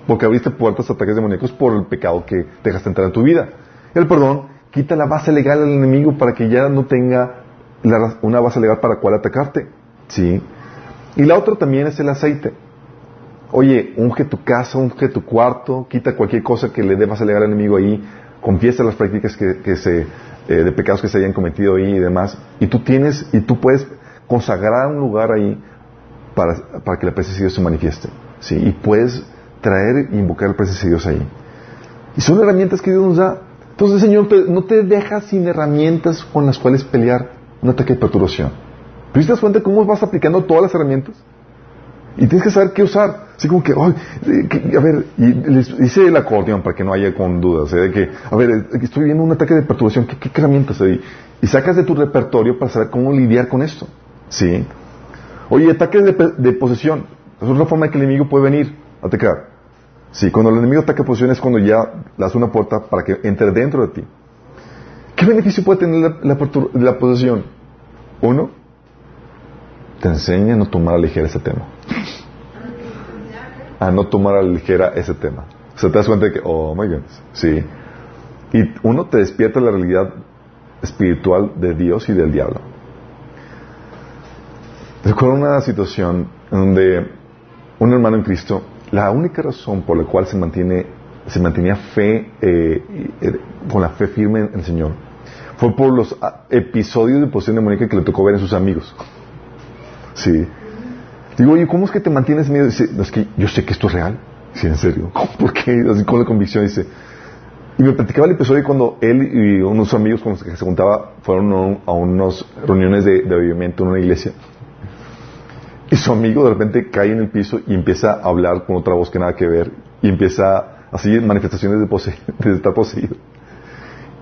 porque abriste puertas a ataques demoníacos por el pecado que dejaste entrar en tu vida. El perdón quita la base legal al enemigo para que ya no tenga una base legal para cual atacarte. ¿Sí? Y la otra también es el aceite. Oye, unge tu casa, unge tu cuarto, quita cualquier cosa que le dé base legal al enemigo ahí, confiesa las prácticas que, se, eh, de pecados que se hayan cometido ahí y demás. Y tú tienes, y tú puedes consagrar un lugar ahí para, para que la presencia de Dios se manifieste. ¿sí? Y puedes traer e invocar la presencia de Dios ahí. Y son herramientas que Dios nos da. Entonces Señor no te deja sin herramientas con las cuales pelear un ataque de perturbación. Te das cuenta cómo vas aplicando todas las herramientas. Y tienes que saber qué usar. Así como que, a ver, y les dice el acordeón para que no haya con dudas. ¿eh? De que, a ver, eh, estoy viendo un ataque de perturbación, ¿qué, herramientas hay? Y sacas de tu repertorio para saber cómo lidiar con esto. ¿Sí? Oye, ataques de, de posesión. Es otra forma en que el enemigo puede venir a atacar. Sí, cuando el enemigo ataca posición es cuando ya le das una puerta para que entre dentro de ti. ¿Qué beneficio puede tener la, la, posesión? Uno, te enseña a no tomar a la ligera ese tema. A no tomar a la ligera ese tema. O sea, te das cuenta de que, oh my goodness, sí. Y uno te despierta la realidad espiritual de Dios y del diablo. Recuerdo una situación donde un hermano en Cristo la única razón por la cual se mantiene se mantenía fe eh, eh, con la fe firme en el Señor fue por los ah, episodios de posesión demoníaca que le tocó ver en sus amigos. Sí. Digo, oye, ¿cómo es que te mantienes miedo? Dice, es que yo sé que esto es real. Sí, en serio. ¿Por qué? Así con la convicción dice. Y me platicaba el episodio cuando él y unos amigos con los que se juntaba fueron a unas reuniones de, de avivamiento en una iglesia. Y su amigo de repente cae en el piso y empieza a hablar con otra voz que nada que ver y empieza así manifestaciones de, de estar poseído.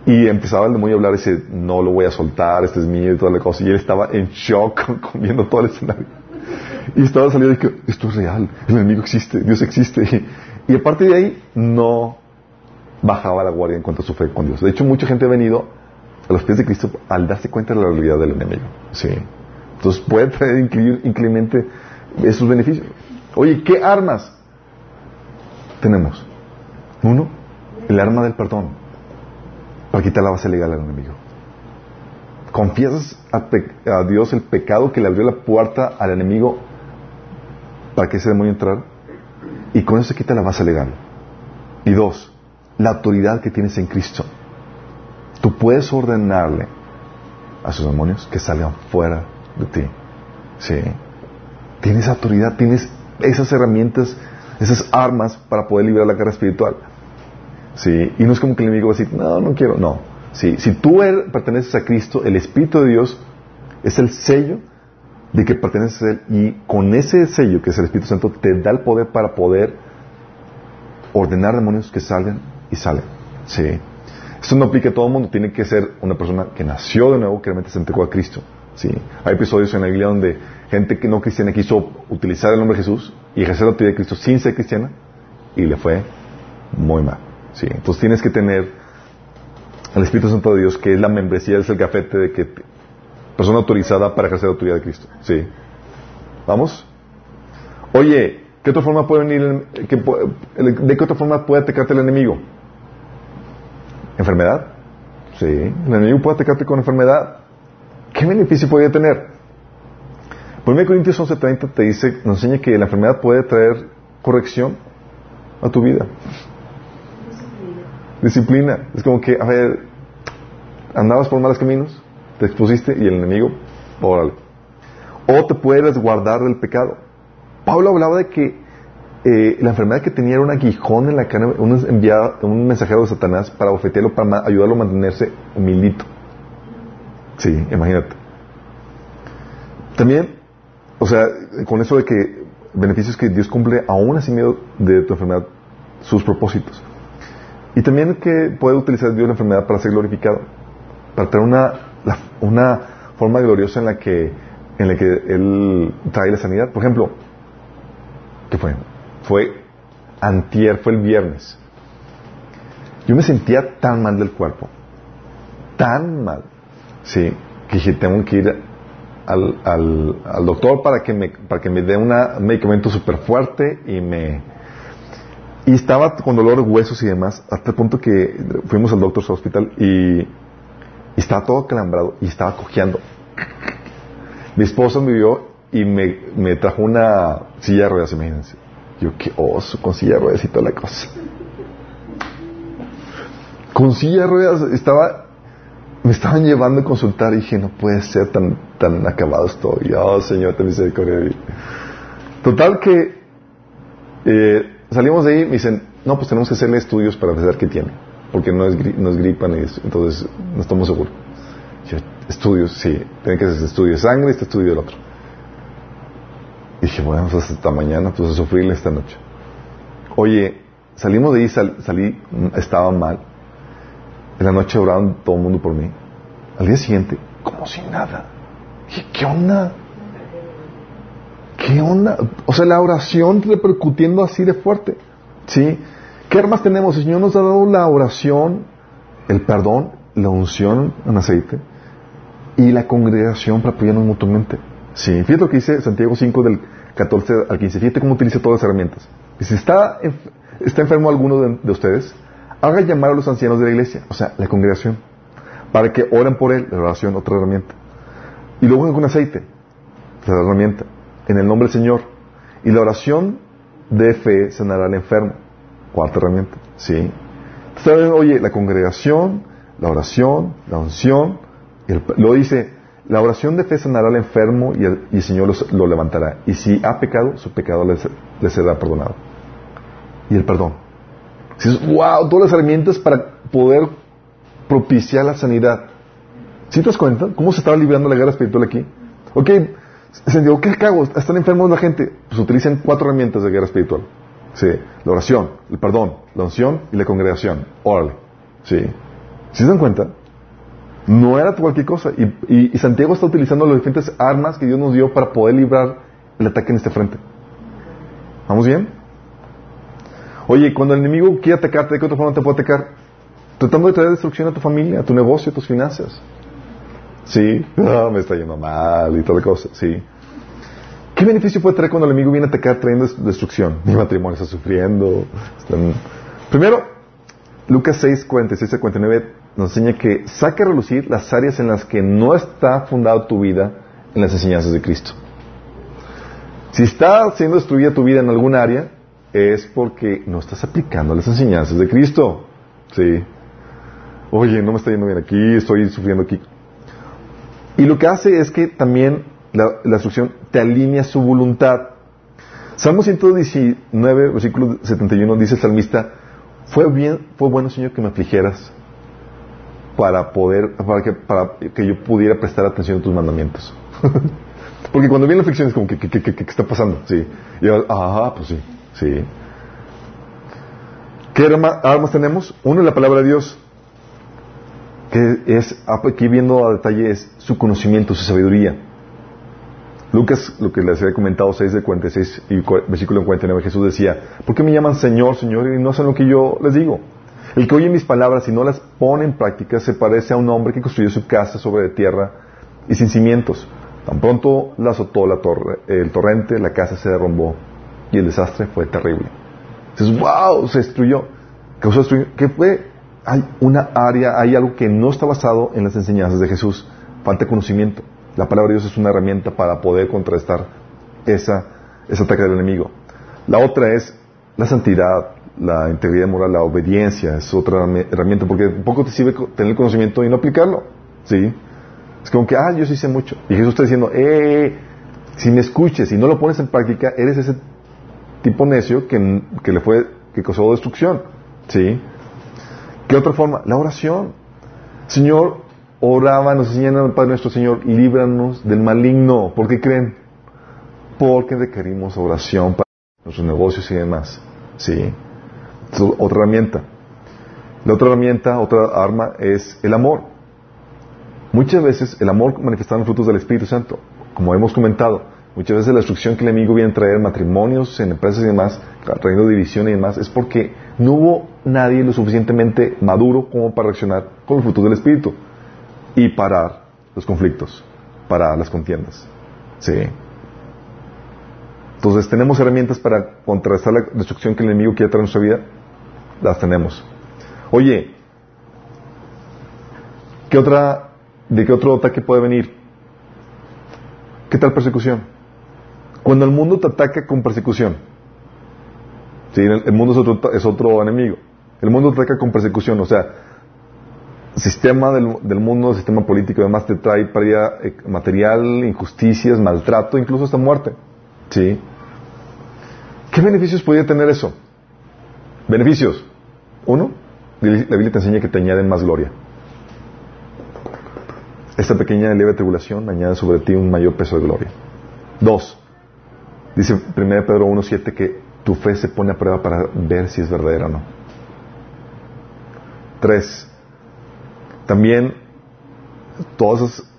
Y empezaba el demonio a hablar y dice, no lo voy a soltar, este es mío y toda la cosa. Y él estaba en shock viendo todo el escenario. Y estaba saliendo y dije, esto es real, el enemigo existe, Dios existe. Y, a partir de ahí no bajaba la guardia en cuanto a su fe con Dios. De hecho, mucha gente ha venido a los pies de Cristo al darse cuenta de la realidad del enemigo. Sí. Entonces puede traer increíblemente esos beneficios. Oye, ¿qué armas tenemos? Uno, el arma del perdón para quitar la base legal al enemigo. Confiesas a, Dios el pecado que le abrió la puerta al enemigo para que ese demonio entrara y con eso se quita la base legal. Y dos, la autoridad que tienes en Cristo. Tú puedes ordenarle a sus demonios que salgan fuera de ti. Sí. Tienes autoridad, tienes esas herramientas, esas armas para poder liberar la guerra espiritual. Sí. Y no es como que el enemigo va a decir, no, no quiero, no. Sí. Si tú perteneces a Cristo, el Espíritu de Dios es el sello de que perteneces a Él y con ese sello que es el Espíritu Santo te da el poder para poder ordenar demonios que salgan y salen. Sí. Esto no aplica a todo el mundo, tiene que ser una persona que nació de nuevo, que realmente se entregó a Cristo. ¿sí? Hay episodios en la Biblia donde gente que no cristiana quiso utilizar el nombre de Jesús y ejercer la autoridad de Cristo sin ser cristiana y le fue muy mal. ¿sí? Entonces tienes que tener al Espíritu Santo de Dios, que es la membresía, es el gafete de que persona autorizada para ejercer la autoridad de Cristo. ¿Sí? ¿Vamos? Oye, ¿qué otra forma puede venir, de qué otra forma puede atacarte el enemigo? ¿Enfermedad? Sí, el enemigo puede atacarte con enfermedad. ¿Qué beneficio podría tener? 1 Corintios 11:30 te dice, nos enseña que la enfermedad puede traer corrección a tu vida. Disciplina. Es como que, a ver, andabas por malos caminos, te expusiste y el enemigo, órale. O te puedes guardar del pecado. Pablo hablaba de que eh, la enfermedad que tenía era un aguijón en la carne, un, enviado, un mensajero de Satanás para ofrecerlo, para ayudarlo a mantenerse humildito. Sí, imagínate. También, o sea, con eso de que beneficios que Dios cumple aún así medio de tu enfermedad, sus propósitos. Y también que puede utilizar Dios la enfermedad para ser glorificado, para tener una, una forma gloriosa en la que en la que Él trae la sanidad. Por ejemplo, ¿qué fue? Fue antier, fue el viernes. Yo me sentía tan mal del cuerpo, tan mal, sí, que dije, tengo que ir al, al, al doctor para que me, para que me dé un medicamento súper fuerte y me, y estaba con dolor de huesos y demás, hasta el punto que fuimos al doctor al hospital y, estaba todo calambrado y estaba cojeando. Mi esposa me vio y me, me trajo una silla de ruedas, imagínense. Yo, qué oso, con silla de ruedas y toda la cosa. Con silla de ruedas estaba, me estaban llevando a consultar y dije, no puede ser tan, tan acabado estoy. Oh, Señor, te misericordia. Total que, eh, salimos de ahí, me dicen, no, pues tenemos que hacerle estudios para ver qué tiene, porque no es, no es gripa ni eso, entonces no estamos seguros. estudios, sí, tienen que hacer estudios de sangre este estudio del otro. Y dije, bueno, pues hasta mañana, pues a sufrirle esta noche. Oye, salimos de ahí, salí, estaba mal. En la noche oraban todo el mundo por mí. Al día siguiente, como si nada. Dije, ¿qué onda? ¿Qué onda? O sea, la oración repercutiendo así de fuerte. ¿Sí? ¿Qué armas tenemos? El Señor nos ha dado la oración, el perdón, la unción en aceite y la congregación para apoyarnos mutuamente. Sí, fíjate lo que dice Santiago 5 del 14 al 15. Fíjate cómo utiliza todas las herramientas. Y si está, está enfermo alguno de, de, ustedes, haga llamar a los ancianos de la iglesia, o sea, la congregación, para que oren por él, la oración, otra herramienta. Y luego con aceite, otra herramienta en el nombre del Señor. Y la oración de fe sanará al enfermo. Cuarta herramienta. ¿Sí? ¿Saben? Oye, la congregación, la oración, la unción, lo dice, la oración de fe sanará al enfermo y el, Señor lo levantará. Y si ha pecado, su pecado le, será perdonado. Y el perdón. Dices, wow, todas las herramientas para poder propiciar la sanidad. ¿Sí te das cuenta? ¿Cómo se estaba librando la guerra espiritual aquí? Ok, se digo, ¿qué hago? Están enfermos la gente. Pues utilizan cuatro herramientas de guerra espiritual. Sí, la oración, el perdón, la unción y la congregación. Órale. Sí. ¿Sí se dan cuenta? No era cualquier cosa. Y, y, Santiago está utilizando las diferentes armas que Dios nos dio para poder librar el ataque en este frente. ¿Vamos bien? Oye, cuando el enemigo quiere atacarte, ¿de qué otra forma te puede atacar? Tratando de traer destrucción a tu familia, a tu negocio, a tus finanzas. Sí, ah, me está yendo mal y toda cosa, sí. ¿Qué beneficio puede traer cuando el enemigo viene a atacar trayendo destrucción? Mi matrimonio está sufriendo. Primero, Lucas 6, 46 a 49 nos enseña que saque a relucir las áreas en las que no está fundada tu vida en las enseñanzas de Cristo. Si está siendo destruida tu vida en algún área, es porque no estás aplicando las enseñanzas de Cristo. Sí. Oye, no me está yendo bien aquí, estoy sufriendo aquí. Y lo que hace es que también la, la instrucción te alinea su voluntad. Salmo 119, versículo 71, dice el salmista, fue bien, fue bueno Señor que me afligieras para poder, para que, para que yo pudiera prestar atención a tus mandamientos. Porque cuando viene la aflicción es como que, ¿qué, está pasando? Sí. Y yo, ah, pues sí, sí. ¿Qué armas tenemos? Uno la palabra de Dios que es, aquí viendo a detalle, es su conocimiento, su sabiduría. Lucas, lo que les había comentado, 6 de 46 y versículo 49, Jesús decía, ¿por qué me llaman Señor, Señor y no hacen lo que yo les digo? El que oye mis palabras y no las pone en práctica se parece a un hombre que construyó su casa sobre tierra y sin cimientos. Tan pronto la azotó la torre, el torrente, la casa se derrumbó y el desastre fue terrible. Dices, wow, se destruyó. ¿Qué fue? Hay una área, hay algo que no está basado en las enseñanzas de Jesús. Falta conocimiento. La palabra de Dios es una herramienta para poder contrastar esa, ese ataque del enemigo. La otra es la santidad, la integridad moral, la obediencia. Es otra herramienta porque poco te sirve tener conocimiento y no aplicarlo. ¿Sí? Es como que, ah, yo sí sé mucho. Y Jesús está diciendo, eh, si me escuches y no lo pones en práctica, eres ese tipo necio que, que le fue, que causó destrucción. ¿Sí? ¿Qué otra forma? La oración. Señor, oraba, nos enseñan al Padre nuestro Señor, líbranos del maligno. ¿Por qué creen? Porque requerimos oración para nuestros negocios y demás. ¿Sí? otra herramienta. La otra herramienta, otra arma es el amor. Muchas veces el amor manifestado en frutos del Espíritu Santo, como hemos comentado, muchas veces la destrucción que el enemigo viene a traer en matrimonios, en empresas y demás, trayendo división y demás, es porque no hubo nadie lo suficientemente maduro como para reaccionar con los frutos del Espíritu y parar los conflictos, parar las contiendas. Sí. Entonces, ¿tenemos herramientas para contrarrestar la destrucción que el enemigo quiere traer en nuestra vida? Las tenemos. Oye, ¿qué otra ¿De qué otro ataque puede venir? ¿Qué tal persecución? Cuando el mundo te ataca con persecución, ¿sí? el, mundo es otro, enemigo. El mundo te ataca con persecución, o sea, sistema del, del mundo, sistema político, además te trae pérdida eh, material, injusticias, maltrato, incluso hasta muerte. ¿Sí? ¿Qué beneficios podría tener eso? Beneficios. Uno, la Biblia te enseña que te añaden más gloria. Esta pequeña leve tribulación añade sobre ti un mayor peso de gloria. Dos, dice 1 Pedro 1.7 que tu fe se pone a prueba para ver si es verdadera o no. Tres, también todos esos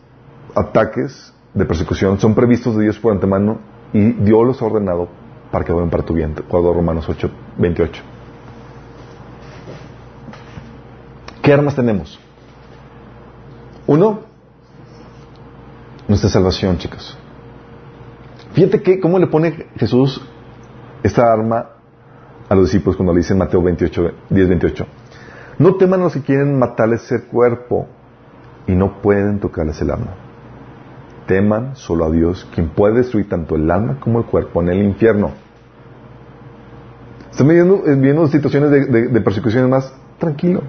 ataques de persecución son previstos de Dios por antemano y Dios los ha ordenado para que vayan para tu bien. Cuadro Romanos 8, 28. ¿Qué armas tenemos? Uno, nuestra salvación, chicos. Fíjate que cómo le pone Jesús esta arma a los discípulos cuando le dice Mateo 28, 10, 28. No teman a los que quieren matarles el cuerpo y no pueden tocarles el alma. Teman solo a Dios, quien puede destruir tanto el alma como el cuerpo en el infierno. Están viendo, eh, viendo situaciones de, de persecución más tranquilo.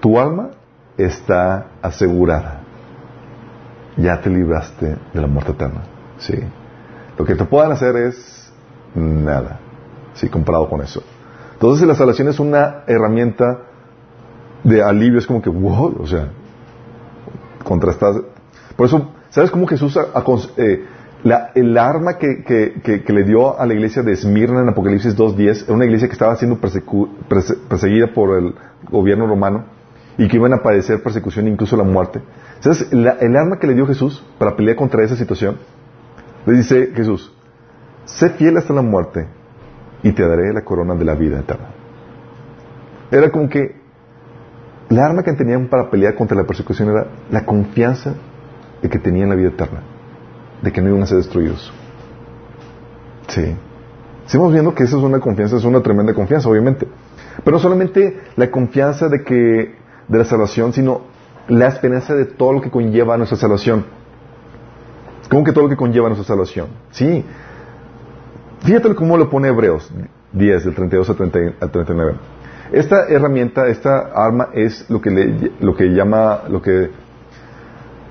Tu alma está asegurada ya te libraste de la muerte eterna. ¿sí? Lo que te puedan hacer es nada, ¿sí? comparado con eso. Entonces la salvación es una herramienta de alivio, es como que, wow, o sea, contrastas. Por eso, ¿sabes cómo Jesús, eh, la, el arma que, que, que, le dio a la iglesia de Esmirna en Apocalipsis 2.10 era una iglesia que estaba siendo perseguida por el gobierno romano y que iban a padecer persecución, incluso la muerte. ¿Sabes? el arma que le dio Jesús para pelear contra esa situación, le dice Jesús, sé fiel hasta la muerte y te daré la corona de la vida eterna. Era como que la arma que tenían para pelear contra la persecución era la confianza de que tenían la vida eterna, de que no iban a ser destruidos. Sí. Seguimos viendo que esa es una confianza, es una tremenda confianza, obviamente. Pero no solamente la confianza de que de la salvación, sino la esperanza de todo lo que conlleva nuestra salvación. ¿Cómo que todo lo que conlleva nuestra salvación? Sí. Fíjate cómo lo pone Hebreos 10, del 32 al, 39. Esta herramienta, esta arma es lo que, le, lo que llama, lo que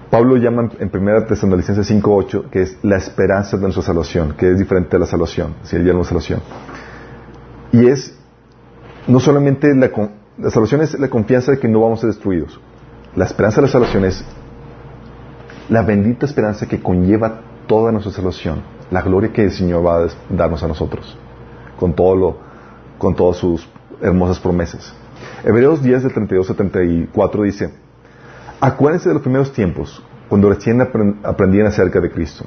Pablo llama en 1 Tesalonicenses 5.8, que es la esperanza de nuestra salvación, que es diferente a la salvación, si él llama la salvación. Y es no solamente la, la salvación es la confianza de que no vamos a ser destruidos. La esperanza de la salvación es la bendita esperanza que conlleva toda nuestra salvación, la gloria que el Señor va a darnos a nosotros, con todo lo, con todas sus hermosas promesas. Hebreos 10 del 32 al 34 dice, acuérdense de los primeros tiempos, cuando recién aprendían acerca de Cristo.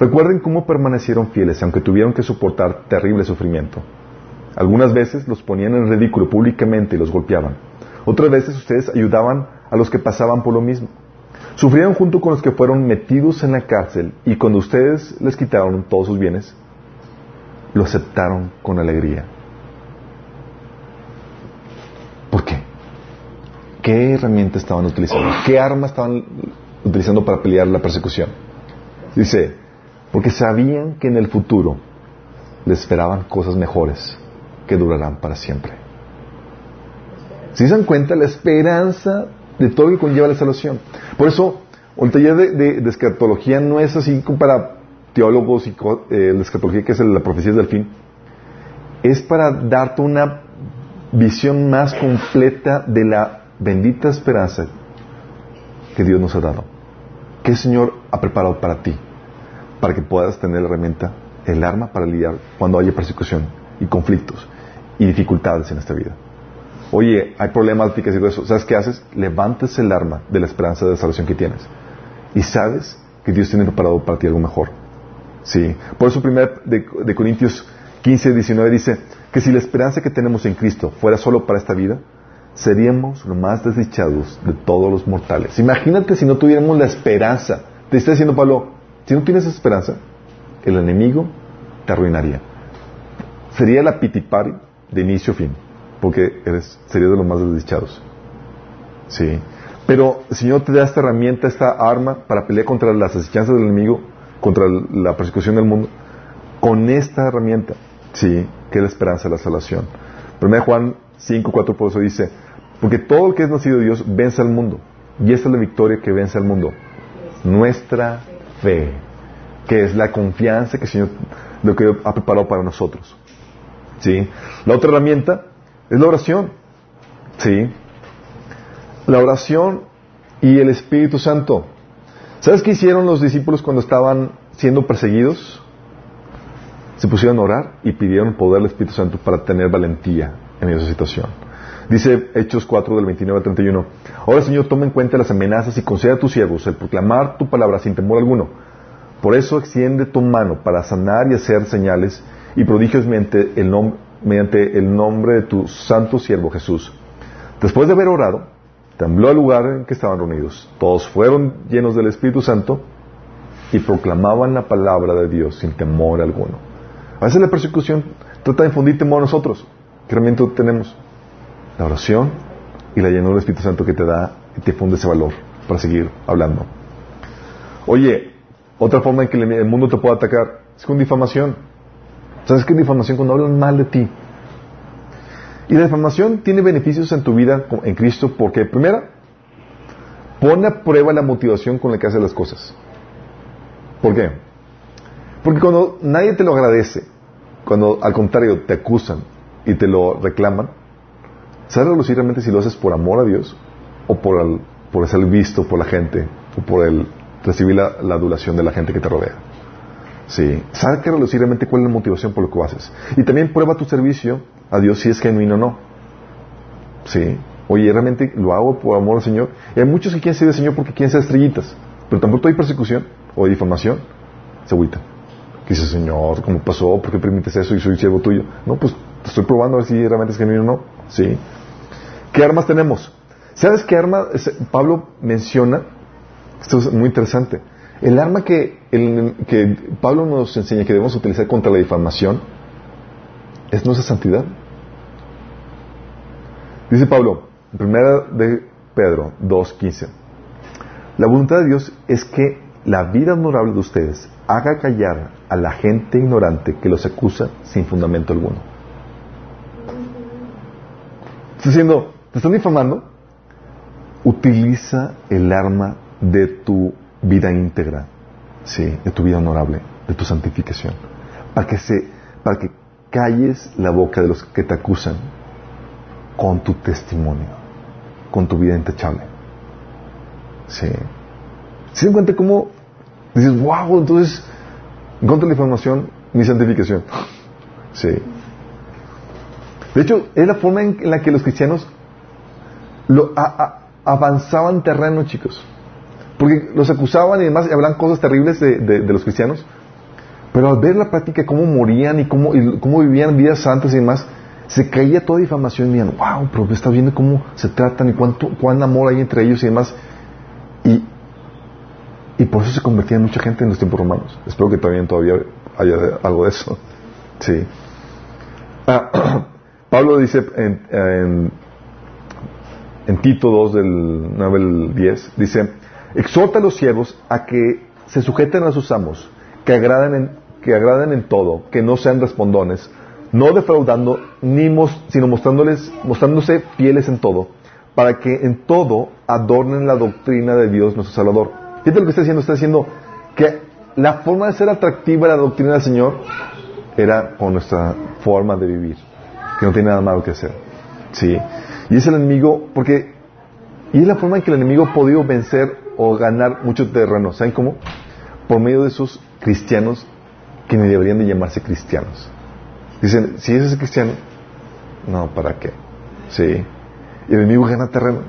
Recuerden cómo permanecieron fieles, aunque tuvieron que soportar terrible sufrimiento. Algunas veces los ponían en ridículo públicamente y los golpeaban. Otras veces ustedes ayudaban a los que pasaban por lo mismo. Sufrieron junto con los que fueron metidos en la cárcel y cuando ustedes les quitaron todos sus bienes, lo aceptaron con alegría. ¿Por qué? ¿Qué herramienta estaban utilizando? ¿Qué arma estaban utilizando para pelear la persecución? Dice, porque sabían que en el futuro les esperaban cosas mejores que durarán para siempre. Si se dan cuenta, la esperanza de todo lo que conlleva la salvación. Por eso, el taller de, de, no es así como para teólogos y eh, la escatología que es la profecía del fin. Es para darte una visión más completa de la bendita esperanza que Dios nos ha dado. Que el Señor ha preparado para ti, para que puedas tener la herramienta, el arma para lidiar cuando haya persecución y conflictos y dificultades en esta vida. Oye, hay problemas, y eso. ¿Sabes qué haces? Levantes el arma de la esperanza de la salvación que tienes. Y sabes que Dios tiene preparado para ti algo mejor. Sí. Por eso, primer de, de Corintios 15, 19 dice que si la esperanza que tenemos en Cristo fuera solo para esta vida, seríamos los más desdichados de todos los mortales. Imagínate si no tuviéramos la esperanza. Te está diciendo Pablo, si no tienes esperanza, el enemigo te arruinaría. Sería la pitipari de inicio a fin porque eres, serías de los más desdichados. Sí. Pero el Señor te da esta herramienta, esta arma para pelear contra las asechanzas del enemigo, contra la persecución del mundo, con esta herramienta, sí, que es la esperanza de la salvación. 1 Juan 5, 4 por eso dice, porque todo el que es nacido de Dios vence al mundo, y esta es la victoria que vence al mundo, nuestra fe, que es la confianza que el Señor lo que ha preparado para nosotros. ¿Sí? La otra herramienta es la oración. Sí. La oración y el Espíritu Santo. ¿Sabes qué hicieron los discípulos cuando estaban siendo perseguidos? Se pusieron a orar y pidieron poder del Espíritu Santo para tener valentía en esa situación. Dice Hechos 4 del 29 al 31. Ahora Señor, toma en cuenta las amenazas y conceda a tus siervos el proclamar tu palabra sin temor alguno. Por eso extiende tu mano para sanar y hacer señales y prodigios mediante el nombre mediante el nombre de tu santo siervo Jesús. Después de haber orado, tembló el lugar en que estaban reunidos. Todos fueron llenos del Espíritu Santo y proclamaban la palabra de Dios sin temor alguno. A veces la persecución trata de infundir temor a nosotros. ¿Qué herramienta tenemos? La oración y la llenura del Espíritu Santo que te da y te funde ese valor para seguir hablando. Oye, otra forma en que el mundo te puede atacar es con difamación. ¿Sabes qué es difamación? Cuando hablan mal de ti. Y la difamación tiene beneficios en tu vida en Cristo porque, primera, pone a prueba la motivación con la que haces las cosas. ¿Por qué? Porque cuando nadie te lo agradece, cuando al contrario te acusan y te lo reclaman, ¿sabes relucir realmente si lo haces por amor a Dios o por, por ser visto por la gente o por el recibir la adulación de la gente que te rodea? Sí. Saca relucir realmente cuál es la motivación por lo que haces. Y también prueba tu servicio a Dios si es genuino o no. Sí. Oye, realmente lo hago por amor al Señor. Y hay muchos que quieren ser Señor porque quieren ser estrellitas. Pero tampoco hay persecución o difamación. Se agüitan. dice, Señor, ¿cómo pasó? ¿Por qué permites eso y soy siervo tuyo? No, pues te estoy probando a ver si realmente es genuino o no. Sí. ¿Qué armas tenemos? ¿Sabes qué arma Pablo menciona? Esto es muy interesante. El arma que, Pablo nos enseña que debemos utilizar contra la difamación es nuestra santidad. Dice Pablo, en primera de Pedro 2.15, la voluntad de Dios es que la vida honorable de ustedes haga callar a la gente ignorante que los acusa sin fundamento alguno. Está diciendo, te están difamando, utiliza el arma de tu vida íntegra, sí, de tu vida honorable, de tu santificación, para que se, para que calles la boca de los que te acusan con tu testimonio, con tu vida intachable. Sí. ¿Se dan cuenta cómo dices, wow, entonces, contra la información, mi santificación? Sí. De hecho, es la forma en la que los cristianos lo, avanzaban terreno, chicos. Porque los acusaban y demás, y hablan cosas terribles de, los cristianos. Pero al ver la práctica, cómo morían y cómo, y cómo vivían vidas santas y demás, se caía toda difamación y decían, wow, pero está viendo cómo se tratan y cuánto, cuán amor hay entre ellos y demás. Y, y por eso se convertía mucha gente en los tiempos romanos. Espero que también todavía haya algo de eso. Sí. Ah, Pablo dice en, en, en, Tito 2 del 9 al 10, dice, exhorta a los siervos a que se sujeten a sus amos, que agraden en, que agraden en todo, que no sean respondones, no defraudando, ni sino mostrándoles, mostrándose fieles en todo, para que en todo adornen la doctrina de Dios nuestro Salvador. Fíjate lo que está diciendo, está diciendo que la forma de ser atractiva la doctrina del Señor era con nuestra forma de vivir, que no tiene nada malo que hacer. Sí. Y es el enemigo, porque, y es la forma en que el enemigo ha podido vencer o ganar mucho terreno. ¿Saben cómo? Por medio de esos cristianos que ni deberían de llamarse cristianos. Dicen, si ese es cristiano, no, ¿para qué? Sí. Y el enemigo gana terreno.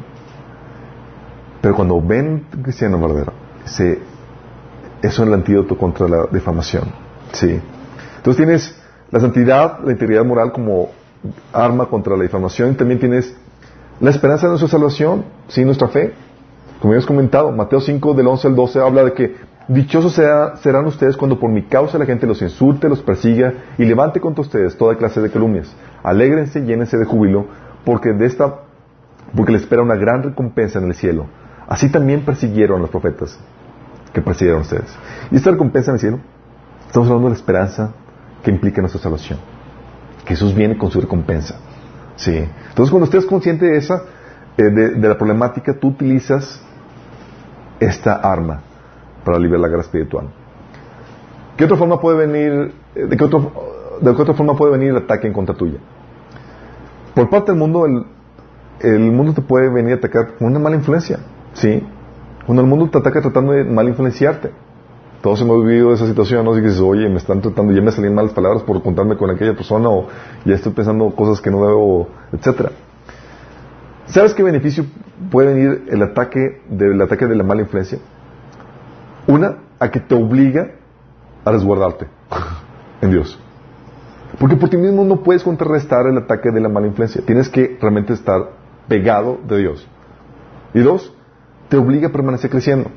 Pero cuando ven cristiano verdadero, se, eso es el antídoto contra la difamación. Sí. Entonces tienes la santidad, la integridad moral como arma contra la difamación también tienes la esperanza de nuestra salvación, sí, nuestra fe. Como ya comentado, Mateo 5 del 11 al 12 habla de que Dichosos serán ustedes cuando por mi causa la gente los insulte, los persiga y levante contra ustedes toda clase de calumnias. Alégrense llénense de júbilo, porque de esta, porque les espera una gran recompensa en el cielo. Así también persiguieron los profetas que persiguieron a ustedes. Y esta recompensa en el cielo, estamos hablando de la esperanza que implica nuestra salvación. Jesús viene con su recompensa. Sí. Entonces, cuando estés consciente de esa, eh, de la problemática, tú utilizas esta arma para aliviar la guerra espiritual. ¿Qué otra forma puede venir, eh, de qué, otro, de qué otra forma puede venir el ataque en contra tuya? Por parte del mundo, el, el mundo te puede venir a atacar con una mala influencia, ¿sí? Cuando el mundo te ataca tratando de mal influenciarte. Todos hemos vivido esa situación, ¿no? Y dices, oye, me están tratando, ya me salen malas palabras por contarme con aquella persona, o ya estoy pensando cosas que no debo, etcétera. ¿Sabes qué beneficio puede venir el ataque del ataque de la mala influencia? Una, a que te obliga a resguardarte en Dios. Porque por ti mismo no puedes contrarrestar el ataque de la mala influencia. Tienes que realmente estar pegado de Dios. Y dos, te obliga a permanecer creciendo.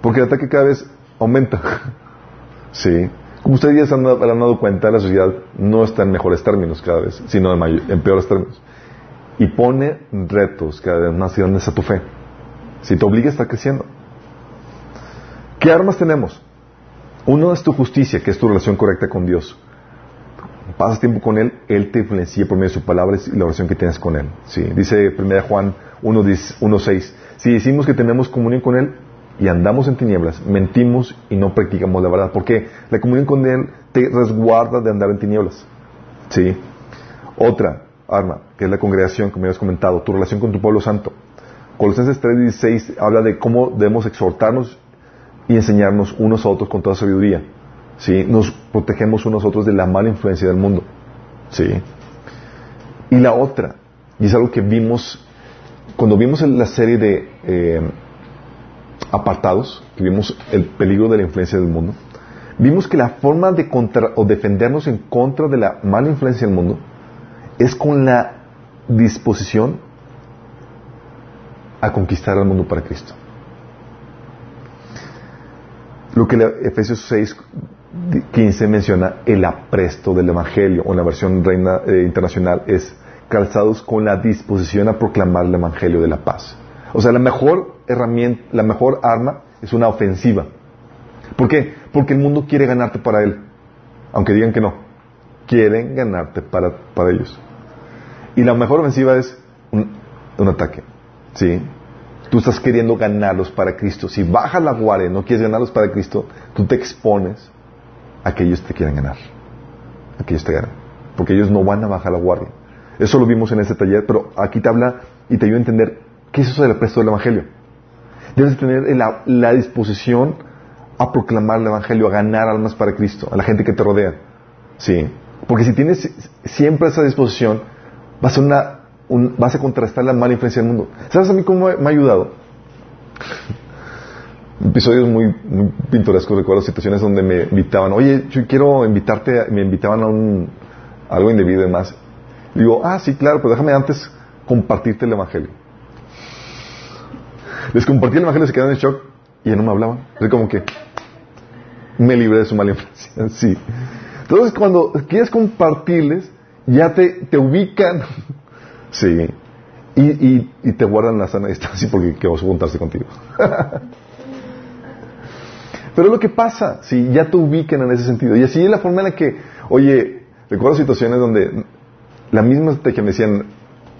Porque el ataque cada vez aumenta. sí. Como ustedes ya se han, dado cuenta, la sociedad no está en mejores términos cada vez, sino en, peores términos. Y pone retos cada vez más grandes a tu fe. Si te obliga a estar creciendo. ¿Qué armas tenemos? Uno es tu justicia, que es tu relación correcta con Dios. Pasas tiempo con Él, Él te influencia por medio de sus palabras y la oración que tienes con Él. Sí. Dice 1 Juan 1.6, si decimos que tenemos comunión con Él y andamos en tinieblas, mentimos y no practicamos la verdad. Porque la comunión con Él te resguarda de andar en tinieblas. Sí. Otra arma, que es la congregación, como ya has comentado, tu relación con tu pueblo santo. Colosenses 3.16 habla de cómo debemos exhortarnos y enseñarnos unos a otros con toda sabiduría. ¿sí? Nos protegemos unos a otros de la mala influencia del mundo. ¿sí? Y la otra, y es algo que vimos cuando vimos la serie de eh, apartados, que vimos el peligro de la influencia del mundo, vimos que la forma de contra, o defendernos en contra de la mala influencia del mundo es con la disposición a conquistar al mundo para Cristo lo que Efesios 6, 15 menciona, el apresto del Evangelio, o en la versión reina eh, internacional, es calzados con la disposición a proclamar el Evangelio de la paz. O sea, la mejor herramienta, la mejor arma es una ofensiva. ¿Por qué? Porque el mundo quiere ganarte para él, aunque digan que no. Quieren ganarte para, para ellos. Y la mejor ofensiva es un, ataque. ¿Sí? Tú estás queriendo ganarlos para Cristo. Si bajas la guardia y no quieres ganarlos para Cristo, tú te expones a que ellos te quieran ganar. A que ellos te ganen. Porque ellos no van a bajar la guardia. Eso lo vimos en este taller, pero aquí te habla y te ayuda a entender qué es eso del apresto del Evangelio. Debes tener la, la, disposición a proclamar el Evangelio, a ganar almas para Cristo, a la gente que te rodea. Sí. Porque si tienes siempre esa disposición, va a una vas a contrastar la mala influencia del mundo. ¿Sabes a mí cómo me ha ayudado? episodios muy, pintorescos, recuerdo situaciones donde me invitaban, oye, yo quiero invitarte, me invitaban a un, algo indebido y demás. Digo, ah, sí, claro, pero déjame antes compartirte el Evangelio. Les compartí el Evangelio, se quedaron en shock y ya no me hablaban. Es como que me libré de su mala influencia. Sí. Entonces, cuando quieres compartirles, ya te, te ubican. sí. Y, y, te guardan la sana distancia porque que vas a juntarse contigo. Pero lo que pasa, si ya te ubican en ese sentido. Y así es la forma en la que, oye, recuerdo situaciones donde la misma que me decían,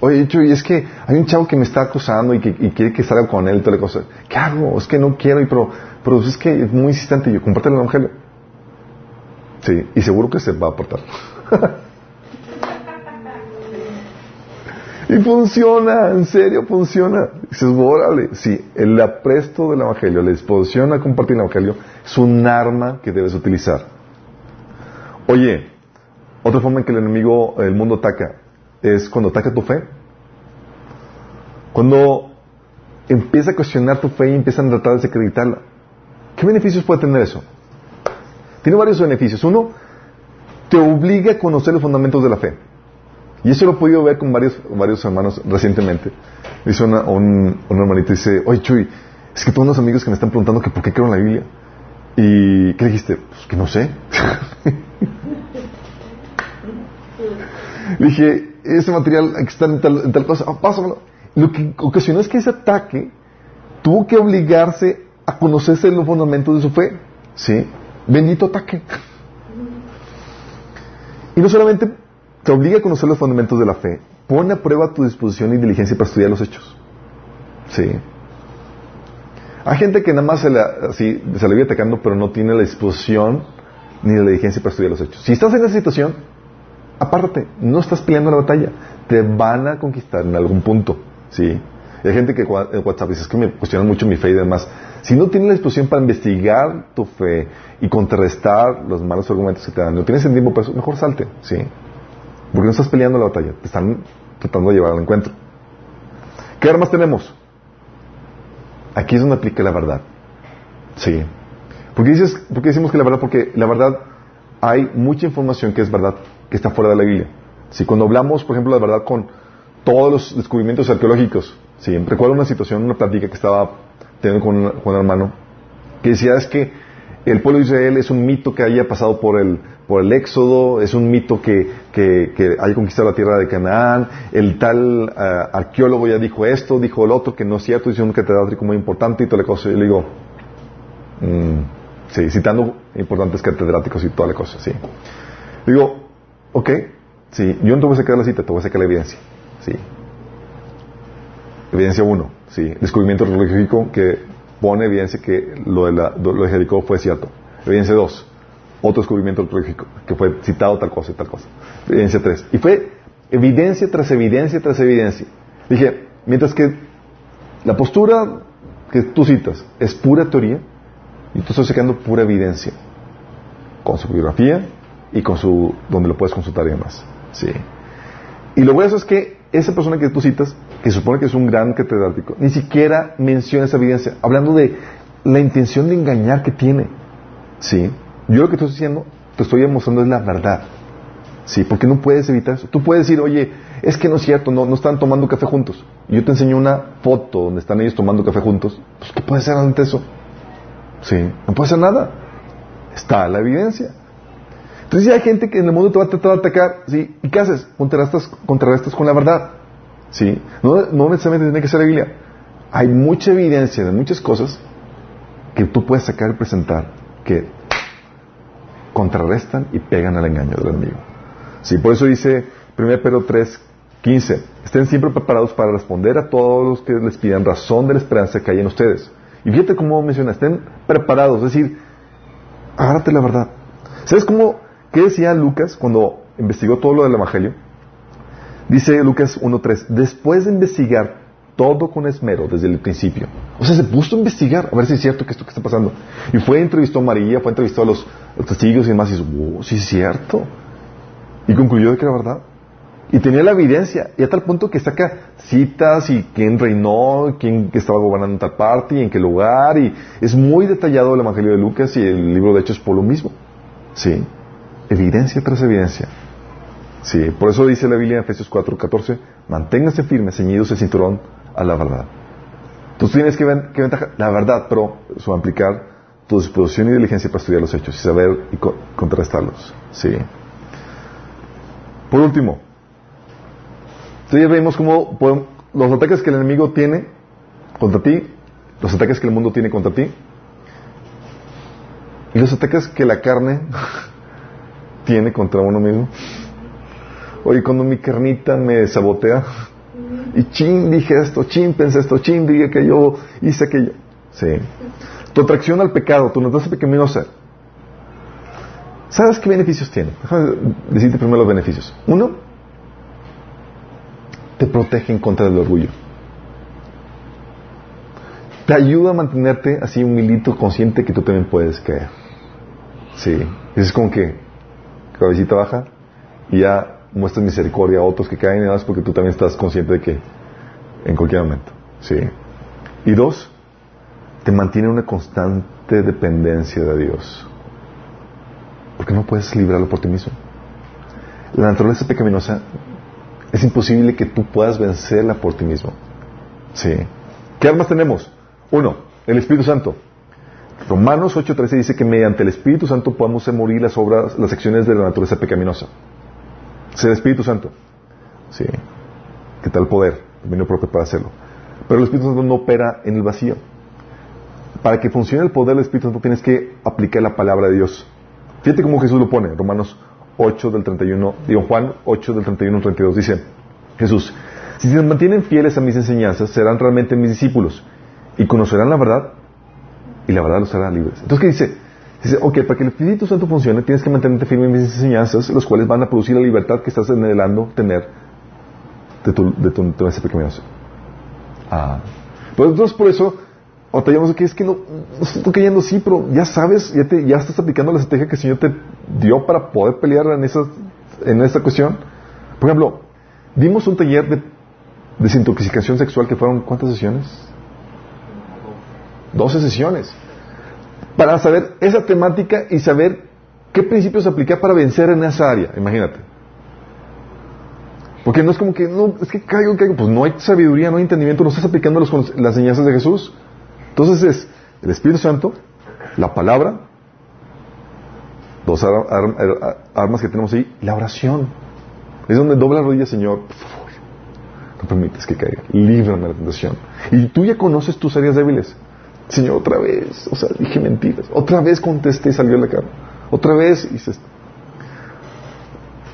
oye, y es que hay un chavo que me está acusando y que quiere que salga con él y toda la cosa. ¿Qué hago? Es que no quiero, y pero, pero es que es muy insistente. Yo, comparte el evangelio. Sí, y seguro que se va a aportar. y funciona, en serio funciona. Dices, órale, sí, el apresto del Evangelio, la disposición a compartir el Evangelio es un arma que debes utilizar. Oye, otra forma en que el enemigo, el mundo ataca, es cuando ataca tu fe. Cuando empieza a cuestionar tu fe y empiezan a tratar de desacreditarla. ¿Qué beneficios puede tener eso? Tiene varios beneficios. Uno, te obliga a conocer los fundamentos de la fe. Y eso lo he podido ver con varios, varios hermanos recientemente. Dice una, un, un hermanito, dice, oye Chuy, es que tengo unos amigos que me están preguntando que por qué creo en la Biblia. ¿Y qué dijiste? Pues que no sé. Le dije, ese material está en tal, en tal cosa, ah, pásamelo. Lo que ocasionó es que ese ataque tuvo que obligarse a conocerse los fundamentos de su fe. ¿Sí? Bendito ataque. Y no solamente te obliga a conocer los fundamentos de la fe, pone a prueba tu disposición y diligencia para estudiar los hechos. ¿Sí? Hay gente que nada más se, la, así, se le vive atacando, pero no tiene la disposición ni la diligencia para estudiar los hechos. Si estás en esa situación, apártate, no estás peleando la batalla, te van a conquistar en algún punto. ¿Sí? hay gente que en WhatsApp dice, es que me cuestionan mucho mi fe y demás. Si no tienes la disposición para investigar tu fe y contrarrestar los malos argumentos que te dan, no tienes el tiempo mejor salte, ¿sí? Porque no estás peleando la batalla, te están tratando de llevar al encuentro. ¿Qué armas tenemos? Aquí es donde aplica la verdad. Sí. ¿Por qué, dices, ¿Por decimos que la verdad? Porque la verdad hay mucha información que es verdad, que está fuera de la Biblia. Si cuando hablamos, por ejemplo, de verdad con todos los descubrimientos arqueológicos, sí, recuerdo una situación, una plática que estaba teniendo con, con hermano, que decía es que el pueblo de Israel es un mito que haya pasado por el, por el éxodo, es un mito que, que, haya conquistado la tierra de Canaán, el tal uh, arqueólogo ya dijo esto, dijo el otro, que no es cierto, hizo un catedrático muy importante y toda la cosa. Y le digo, mmm, sí, citando importantes catedráticos y toda la cosa, sí. Digo, ok, sí, yo no te voy a sacar la cita, te voy a sacar la evidencia, sí. Evidencia uno, sí, descubrimiento arqueológico que pone evidencia que lo de, la, lo de Jericó fue cierto. Evidencia 2, otro descubrimiento arqueológico, que fue citado tal cosa y tal cosa. Evidencia 3. Y fue evidencia tras evidencia tras evidencia. Dije, mientras que la postura que tú citas es pura teoría, y tú estás sacando pura evidencia, con su biografía y con su, donde lo puedes consultar y demás. Sí. Y lo bueno es que esa persona que tú citas que supone que es un gran catedrático, ni siquiera menciona esa evidencia, hablando de la intención de engañar que tiene. ¿Sí? Yo lo que estoy diciendo, te estoy demostrando es la verdad. ¿Sí? Porque no puedes evitar eso. Tú puedes decir, oye, es que no es cierto, no, no están tomando café juntos. Y yo te enseño una foto donde están ellos tomando café juntos. Pues, ¿qué puede ser ante eso? ¿Sí? No puede ser nada. Está la evidencia. Entonces hay gente que en el mundo te va a tratar de atacar, ¿sí? ¿Y qué haces? Contrarrestas, contrarrestas con la verdad. ¿Sí? No, necesariamente tiene que ser la Biblia. Hay mucha evidencia de muchas cosas que tú puedes sacar y presentar que contrarrestan y pegan al engaño del enemigo. Sí, por eso dice 1 Pedro 3, 15, estén siempre preparados para responder a todos los que les pidan razón de la esperanza que hay en ustedes. Y fíjate cómo menciona, estén preparados, es decir, agárrate la verdad. ¿Sabes cómo, qué decía Lucas cuando investigó todo lo del Evangelio? Dice Lucas 1.3, después de investigar todo con esmero desde el principio. O sea, se puso a investigar a ver si es cierto que esto que está pasando. Y fue, entrevistó a María, fue, entrevistó a los, testigos y demás, y oh, sí es cierto. Y concluyó de que era verdad. Y tenía la evidencia, y a tal punto que saca citas y quién reinó, quién estaba gobernando en tal parte y en qué lugar, y es muy detallado el Evangelio de Lucas y el libro de Hechos por lo mismo. Sí, evidencia tras evidencia. Sí, por eso dice la Biblia en Efesios 4:14, manténganse firmes, ceñidos el cinturón a la verdad. Entonces tienes que ver qué ventaja, la verdad, pero eso va a implicar tu disposición y diligencia para estudiar los hechos y saber y contrastarlos. Sí. Por último, entonces vemos cómo los ataques que el enemigo tiene contra ti, los ataques que el mundo tiene contra ti, y los ataques que la carne tiene contra uno mismo. Oye, cuando mi carnita me sabotea, y chin, dije esto, chin, pensé esto, chin, dije que yo hice aquello. Sí. Tu atracción al pecado, tu naturaleza pecaminosa. ¿Sabes qué beneficios tiene? Déjame decirte primero los beneficios. Uno, te protege en contra del orgullo. Te ayuda a mantenerte así humilito, consciente que tú también puedes caer. Sí. Es como que cabecita baja y ya muestras misericordia a otros que caen y más porque tú también estás consciente de que en cualquier momento. Sí. Y dos, te mantiene una constante dependencia de Dios. Porque no puedes librarlo por ti mismo. La naturaleza pecaminosa es imposible que tú puedas vencerla por ti mismo. Sí. ¿Qué armas tenemos? Uno, el Espíritu Santo. Romanos 8:13 dice que mediante el Espíritu Santo podemos morir las obras, las acciones de la naturaleza pecaminosa. Es el Espíritu Santo. Sí. ¿Qué tal poder? Dominio propio para hacerlo. Pero el Espíritu Santo no opera en el vacío. Para que funcione el poder del Espíritu Santo tienes que aplicar la palabra de Dios. Fíjate cómo Jesús lo pone. Romanos 8 del 31, digo Juan 8 del 31 al 32 dice Jesús, si se mantienen fieles a mis enseñanzas, serán realmente mis discípulos y conocerán la verdad y la verdad los hará libres. Entonces, ¿qué dice? Dice, ok, para que el Espíritu Santo funcione, tienes que mantenerte firme en mis enseñanzas, los cuales van a producir la libertad que estás anhelando tener de tu, de tu, Ah. Pues entonces, por eso, batallamos que es que no, no estoy cayendo, sí, pero ya sabes, ya, te, ya estás aplicando la estrategia que el Señor te dio para poder pelear en, esa, en esta cuestión. Por ejemplo, dimos un taller de desintoxicación sexual que fueron, ¿cuántas sesiones? 12 sesiones. Para saber esa temática y saber qué principios aplicar para vencer en esa área. Imagínate. Porque no es como que, no, es que caigo, caigo. Pues no hay sabiduría, no hay entendimiento, no estás aplicando las enseñanzas de Jesús. Entonces es el Espíritu Santo, la palabra, dos armas que tenemos ahí, la oración. Es donde dobla la rodilla, Señor, por favor, no permites que caiga, líbrame de la tentación. Y tú ya conoces tus áreas débiles. Señor, otra vez, o sea, dije mentiras. Otra vez contesté y salió la cara. Otra vez hice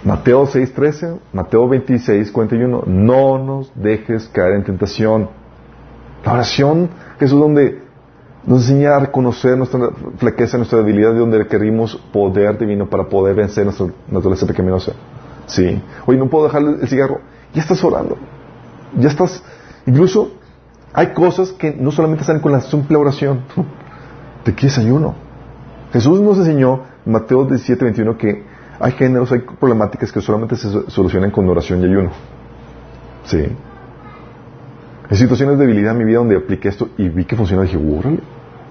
Mateo 6:13, Mateo 26:41, no nos dejes caer en tentación. La oración, Jesús, donde nos enseña a reconocer nuestra flaqueza, nuestra debilidad, de donde requerimos poder divino para poder vencer nuestra naturaleza pecaminosa. Sí. Oye, no puedo dejar el cigarro. Ya estás orando. Ya estás, incluso hay cosas que no solamente salen con la simple oración. ¿De qué es ayuno? Jesús nos enseñó en Mateo 17, 21 que hay géneros, hay problemáticas que solamente se solucionan con oración y ayuno. Sí. Hay situaciones de debilidad en mi vida donde apliqué esto y vi que funcionó y dije, órale.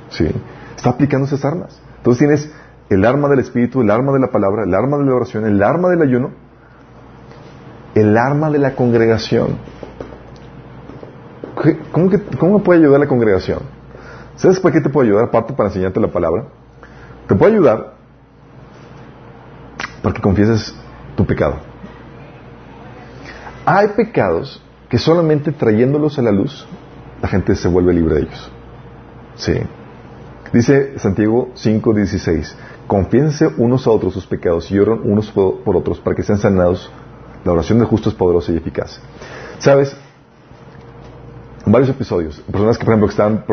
Sí. Está aplicando esas armas. Entonces tienes el arma del Espíritu, el arma de la palabra, el arma de la oración, el arma del ayuno, el arma de la congregación. ¿Cómo, que, ¿Cómo me puede ayudar la congregación? ¿Sabes para qué te puede ayudar aparte para enseñarte la palabra? Te puede ayudar para que confieses tu pecado. Hay pecados que solamente trayéndolos a la luz la gente se vuelve libre de ellos. Sí. Dice Santiago 5:16, confiénse unos a otros sus pecados y oren unos por otros para que sean sanados. La oración del justo es poderosa y eficaz. ¿Sabes? Varios episodios, personas que, por ejemplo, que estaban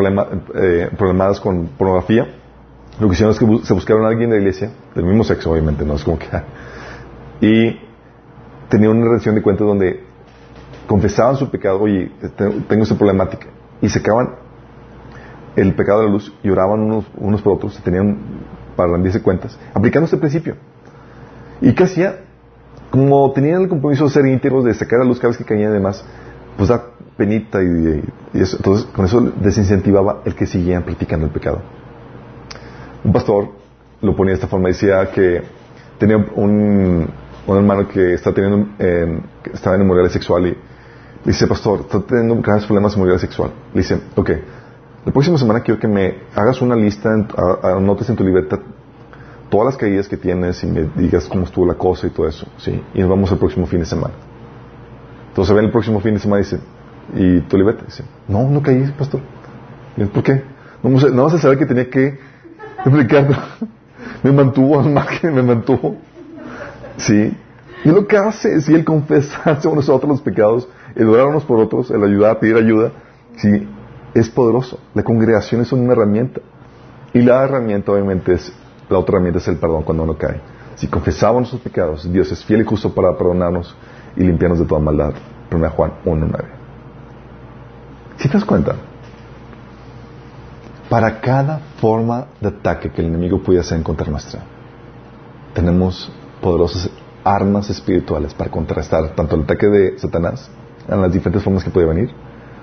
eh, problemadas con pornografía, lo que hicieron es que se buscaron a alguien de la iglesia, del mismo sexo, obviamente, no es como que. Y tenían una relación de cuentas donde confesaban su pecado, oye, tengo esta problemática, y sacaban el pecado de la luz y oraban unos, por otros, tenían para rendirse cuentas, aplicando este principio. ¿Y qué hacía? como tenían el compromiso de ser íntegros, de sacar a luz cada vez que caían y demás, pues da penita y, eso. Entonces, con eso desincentivaba el que siguieran practicando el pecado. Un pastor lo ponía de esta forma, decía que tenía un, un hermano que está teniendo, eh, estaba en inmoralidad sexual y dice, pastor, está teniendo grandes problemas de inmoralidad sexual. Le dice, ok, la próxima semana quiero que me hagas una lista, anotes en tu libreta todas las caídas que tienes y me digas cómo estuvo la cosa y todo eso. ¿sí? Y nos vamos el próximo fin de semana. Entonces ven el próximo fin de semana y dice, ¿y tu libreta? Dice, no, no caí, pastor. ¿Por qué? No, no vas a saber que tenía que explicarlo. me mantuvo al margen, me mantuvo. ¿Sí? Y lo que hace es, el confesarse a nosotros los pecados, el orar unos por otros, el ayudar a pedir ayuda, ¿sí? es poderoso. La congregación es una herramienta. Y la herramienta, obviamente, es, la otra herramienta es el perdón cuando uno cae. Si confesamos nuestros pecados, Dios es fiel y justo para perdonarnos y limpiarnos de toda maldad. 1 Juan 1.9. Si te das cuenta, para cada forma de ataque que el enemigo puede hacer en contra nuestra, tenemos poderosas armas espirituales para contrastar tanto el ataque de Satanás en las diferentes formas que puede venir,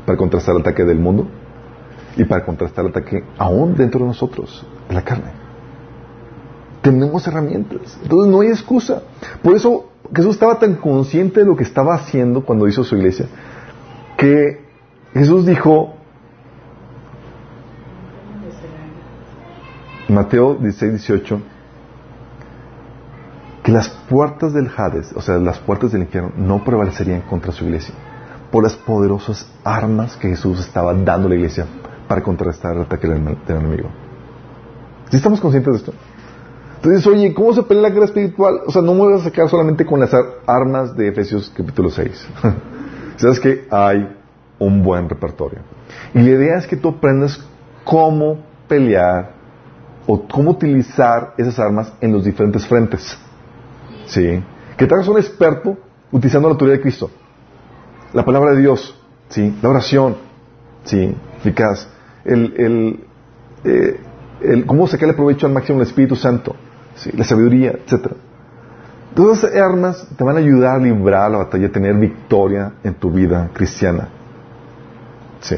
para contrastar el ataque del mundo y para contrastar el ataque aún dentro de nosotros, de la carne. Tenemos herramientas. Entonces no hay excusa. Por eso Jesús estaba tan consciente de lo que estaba haciendo cuando hizo su iglesia, que Jesús dijo, Mateo 16, 18, que las puertas del Hades, o sea, las puertas del infierno, no prevalecerían contra su iglesia por las poderosas armas que Jesús estaba dando a la iglesia para contrarrestar el ataque del, enemigo. ¿Sí estamos conscientes de esto? Entonces, oye, ¿cómo se pelea la guerra espiritual? O sea, no me voy a sacar solamente con las armas de Efesios capítulo 6. Sabes que hay un buen repertorio. Y la idea es que tú aprendas cómo pelear o cómo utilizar esas armas en los diferentes frentes. ¿Sí? Que te hagas un experto utilizando la autoridad de Cristo. La palabra de Dios, ¿sí? La oración, ¿sí? Eficaz. El, el, eh, el, cómo sacarle provecho al máximo del Espíritu Santo, ¿sí? La sabiduría, etc. Todas esas armas te van a ayudar a librar la batalla, a tener victoria en tu vida cristiana. ¿Sí?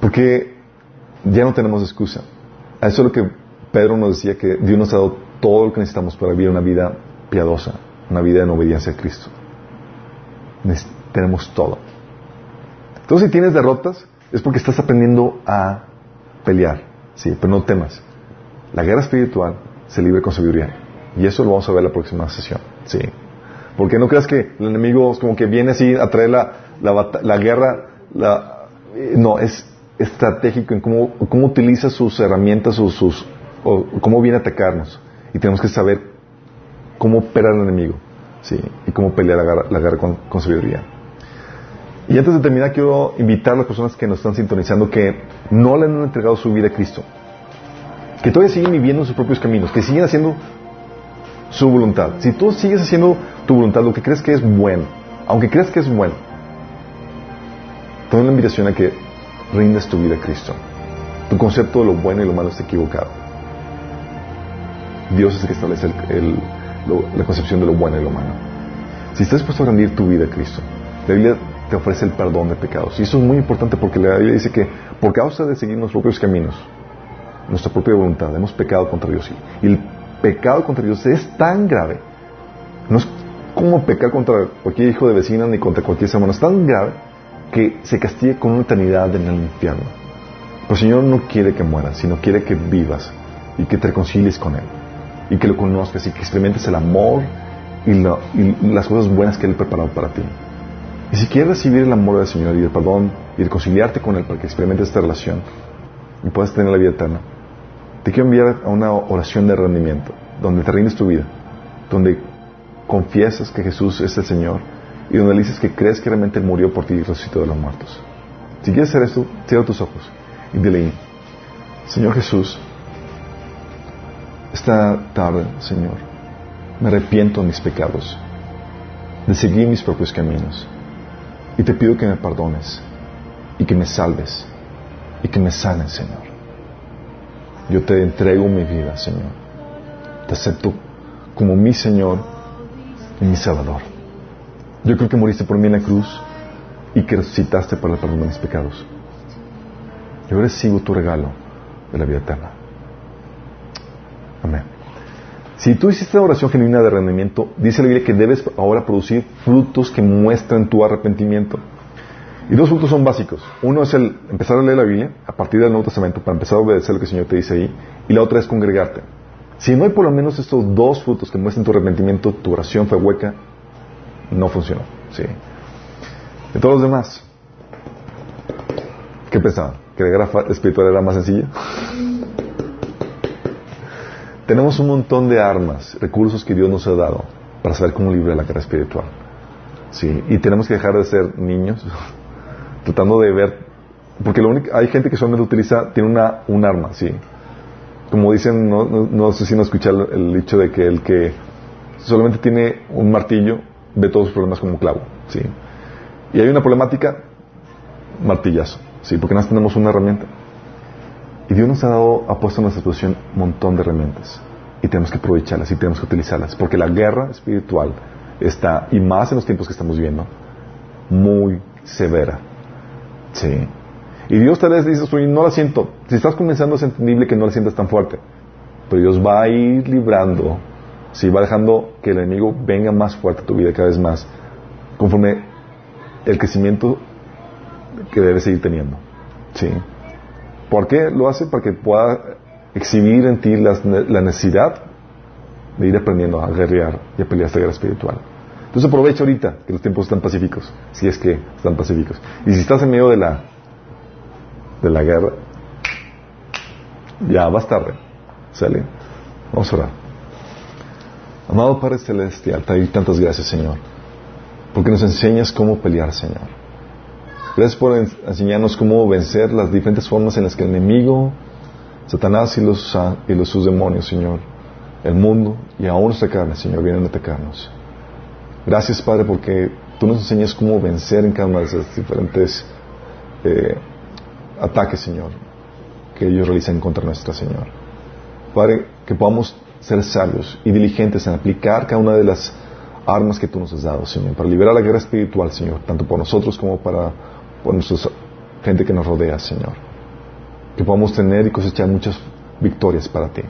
Porque ya no tenemos excusa. Eso es lo que Pedro nos decía que Dios nos ha dado todo lo que necesitamos para vivir una vida piadosa, una vida en obediencia a Cristo. Tenemos todo. Entonces, si tienes derrotas, es porque estás aprendiendo a pelear. Sí, pero no temas. La guerra espiritual se libre con sabiduría. Y eso lo vamos a ver en la próxima sesión. Sí. Porque no creas que el enemigo es como que viene así a traer la, la, guerra. La, eh, no, es estratégico en cómo, cómo utiliza sus herramientas, sus, sus o cómo viene a atacarnos. Y tenemos que saber cómo opera el enemigo, ¿sí? Y cómo pelear la guerra, con, sabiduría. Y antes de terminar, quiero invitar a las personas que nos están sintonizando que no le han entregado su vida a Cristo, que todavía siguen viviendo sus propios caminos, que siguen haciendo su voluntad. Si tú sigues haciendo tu voluntad, lo que crees que es bueno, aunque creas que es bueno, te doy una invitación a que rindas tu vida a Cristo. Tu concepto de lo bueno y lo malo está equivocado. Dios es el que establece la concepción de lo bueno y lo malo. Si estás dispuesto a rendir tu vida a Cristo, la Biblia te ofrece el perdón de pecados. Y eso es muy importante porque la Biblia dice que por causa de seguir nuestros propios caminos, nuestra propia voluntad, hemos pecado contra Dios. Y el pecado contra Dios es tan grave, no es como pecar contra cualquier hijo de vecina ni contra cualquier ser humano, es tan grave que se castiga con una eternidad en el infierno. Pero el Señor no quiere que mueras, sino quiere que vivas y que te reconcilies con Él y que lo conozcas y que experimentes el amor y, las cosas buenas que Él ha preparado para ti. Y si quieres recibir el amor del Señor y el perdón y reconciliarte con Él para que experimentes esta relación y puedas tener la vida eterna, te quiero enviar a una oración de rendimiento, donde te rindes tu vida, donde confiesas que Jesús es el Señor y donde dices que crees que realmente murió por ti y resucitó de los muertos. Si quieres hacer esto, cierra tus ojos y dile, Señor Jesús, esta tarde, Señor, me arrepiento de mis pecados, de seguir mis propios caminos. Y te pido que me perdones y que me salves y que me sanes, Señor. Yo te entrego mi vida, Señor. Te acepto como mi Señor mi Salvador. Yo creo que moriste por mí en la cruz y que resucitaste para el perdón de mis pecados. Yo recibo tu regalo de la vida eterna. Amén. Si tú hiciste una oración genuina de rendimiento, dice la Biblia que debes ahora producir frutos que muestren tu arrepentimiento. Y dos frutos son básicos. Uno es el empezar a leer la Biblia a partir del Nuevo Testamento para empezar a obedecer lo que el Señor te dice ahí. Y la otra es congregarte. Si no hay por lo menos estos dos frutos que muestren tu arrepentimiento, tu oración fue hueca, no funcionó. ¿sí? De todos los demás, ¿qué pensaban? ¿Que la guerra espiritual era más sencilla? Tenemos un montón de armas, recursos que Dios nos ha dado para saber cómo librar la guerra espiritual. Sí, y tenemos que dejar de ser niños tratando de ver, porque lo único, hay gente que solamente utiliza, tiene una, un arma, sí. Como dicen, no, no, sé si no escuchar el, dicho de que el que solamente tiene un martillo ve todos los problemas como un clavo, sí. Y hay una problemática, martillazo, sí, porque nada tenemos una herramienta. Y Dios nos ha dado, ha puesto en nuestra situación un montón de herramientas. Y tenemos que aprovecharlas y tenemos que utilizarlas. Porque la guerra espiritual está, y más en los tiempos que estamos viviendo, muy severa. Sí. Y Dios tal vez dice, no la siento. Si estás comenzando es entendible que no la sientas tan fuerte. Pero Dios va a ir librando, si va dejando que el enemigo venga más fuerte a tu vida cada vez más, conforme el crecimiento que debes seguir teniendo. Sí. ¿Por qué lo hace? Para que pueda exhibir en ti la, necesidad de ir aprendiendo a guerrear y a pelear esta guerra espiritual. Entonces aprovecha ahorita que los tiempos están pacíficos, si es que están pacíficos. Y si estás en medio de la de la guerra, ya vas tarde. ¿Sale? Vamos a orar. Amado Padre Celestial, te doy tantas gracias, Señor, porque nos enseñas cómo pelear, Señor. Gracias por enseñarnos cómo vencer las diferentes formas en las que el enemigo, Satanás y los, y los sus demonios, Señor, el mundo y aún nuestra carne, Señor, vienen a atacarnos. Gracias, Padre, porque tú nos enseñas cómo vencer en cada una de esas diferentes eh, ataques, Señor, que ellos realizan contra nuestra Señor. Padre, que podamos ser sabios y diligentes en aplicar cada una de las armas que tú nos has dado, Señor, para liberar la guerra espiritual, Señor, tanto por nosotros como para por nuestra gente que nos rodea, Señor. Que podamos tener y cosechar muchas victorias para ti.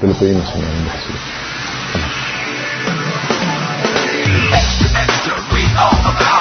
Te lo pedimos, Señor, en Jesús. Amén.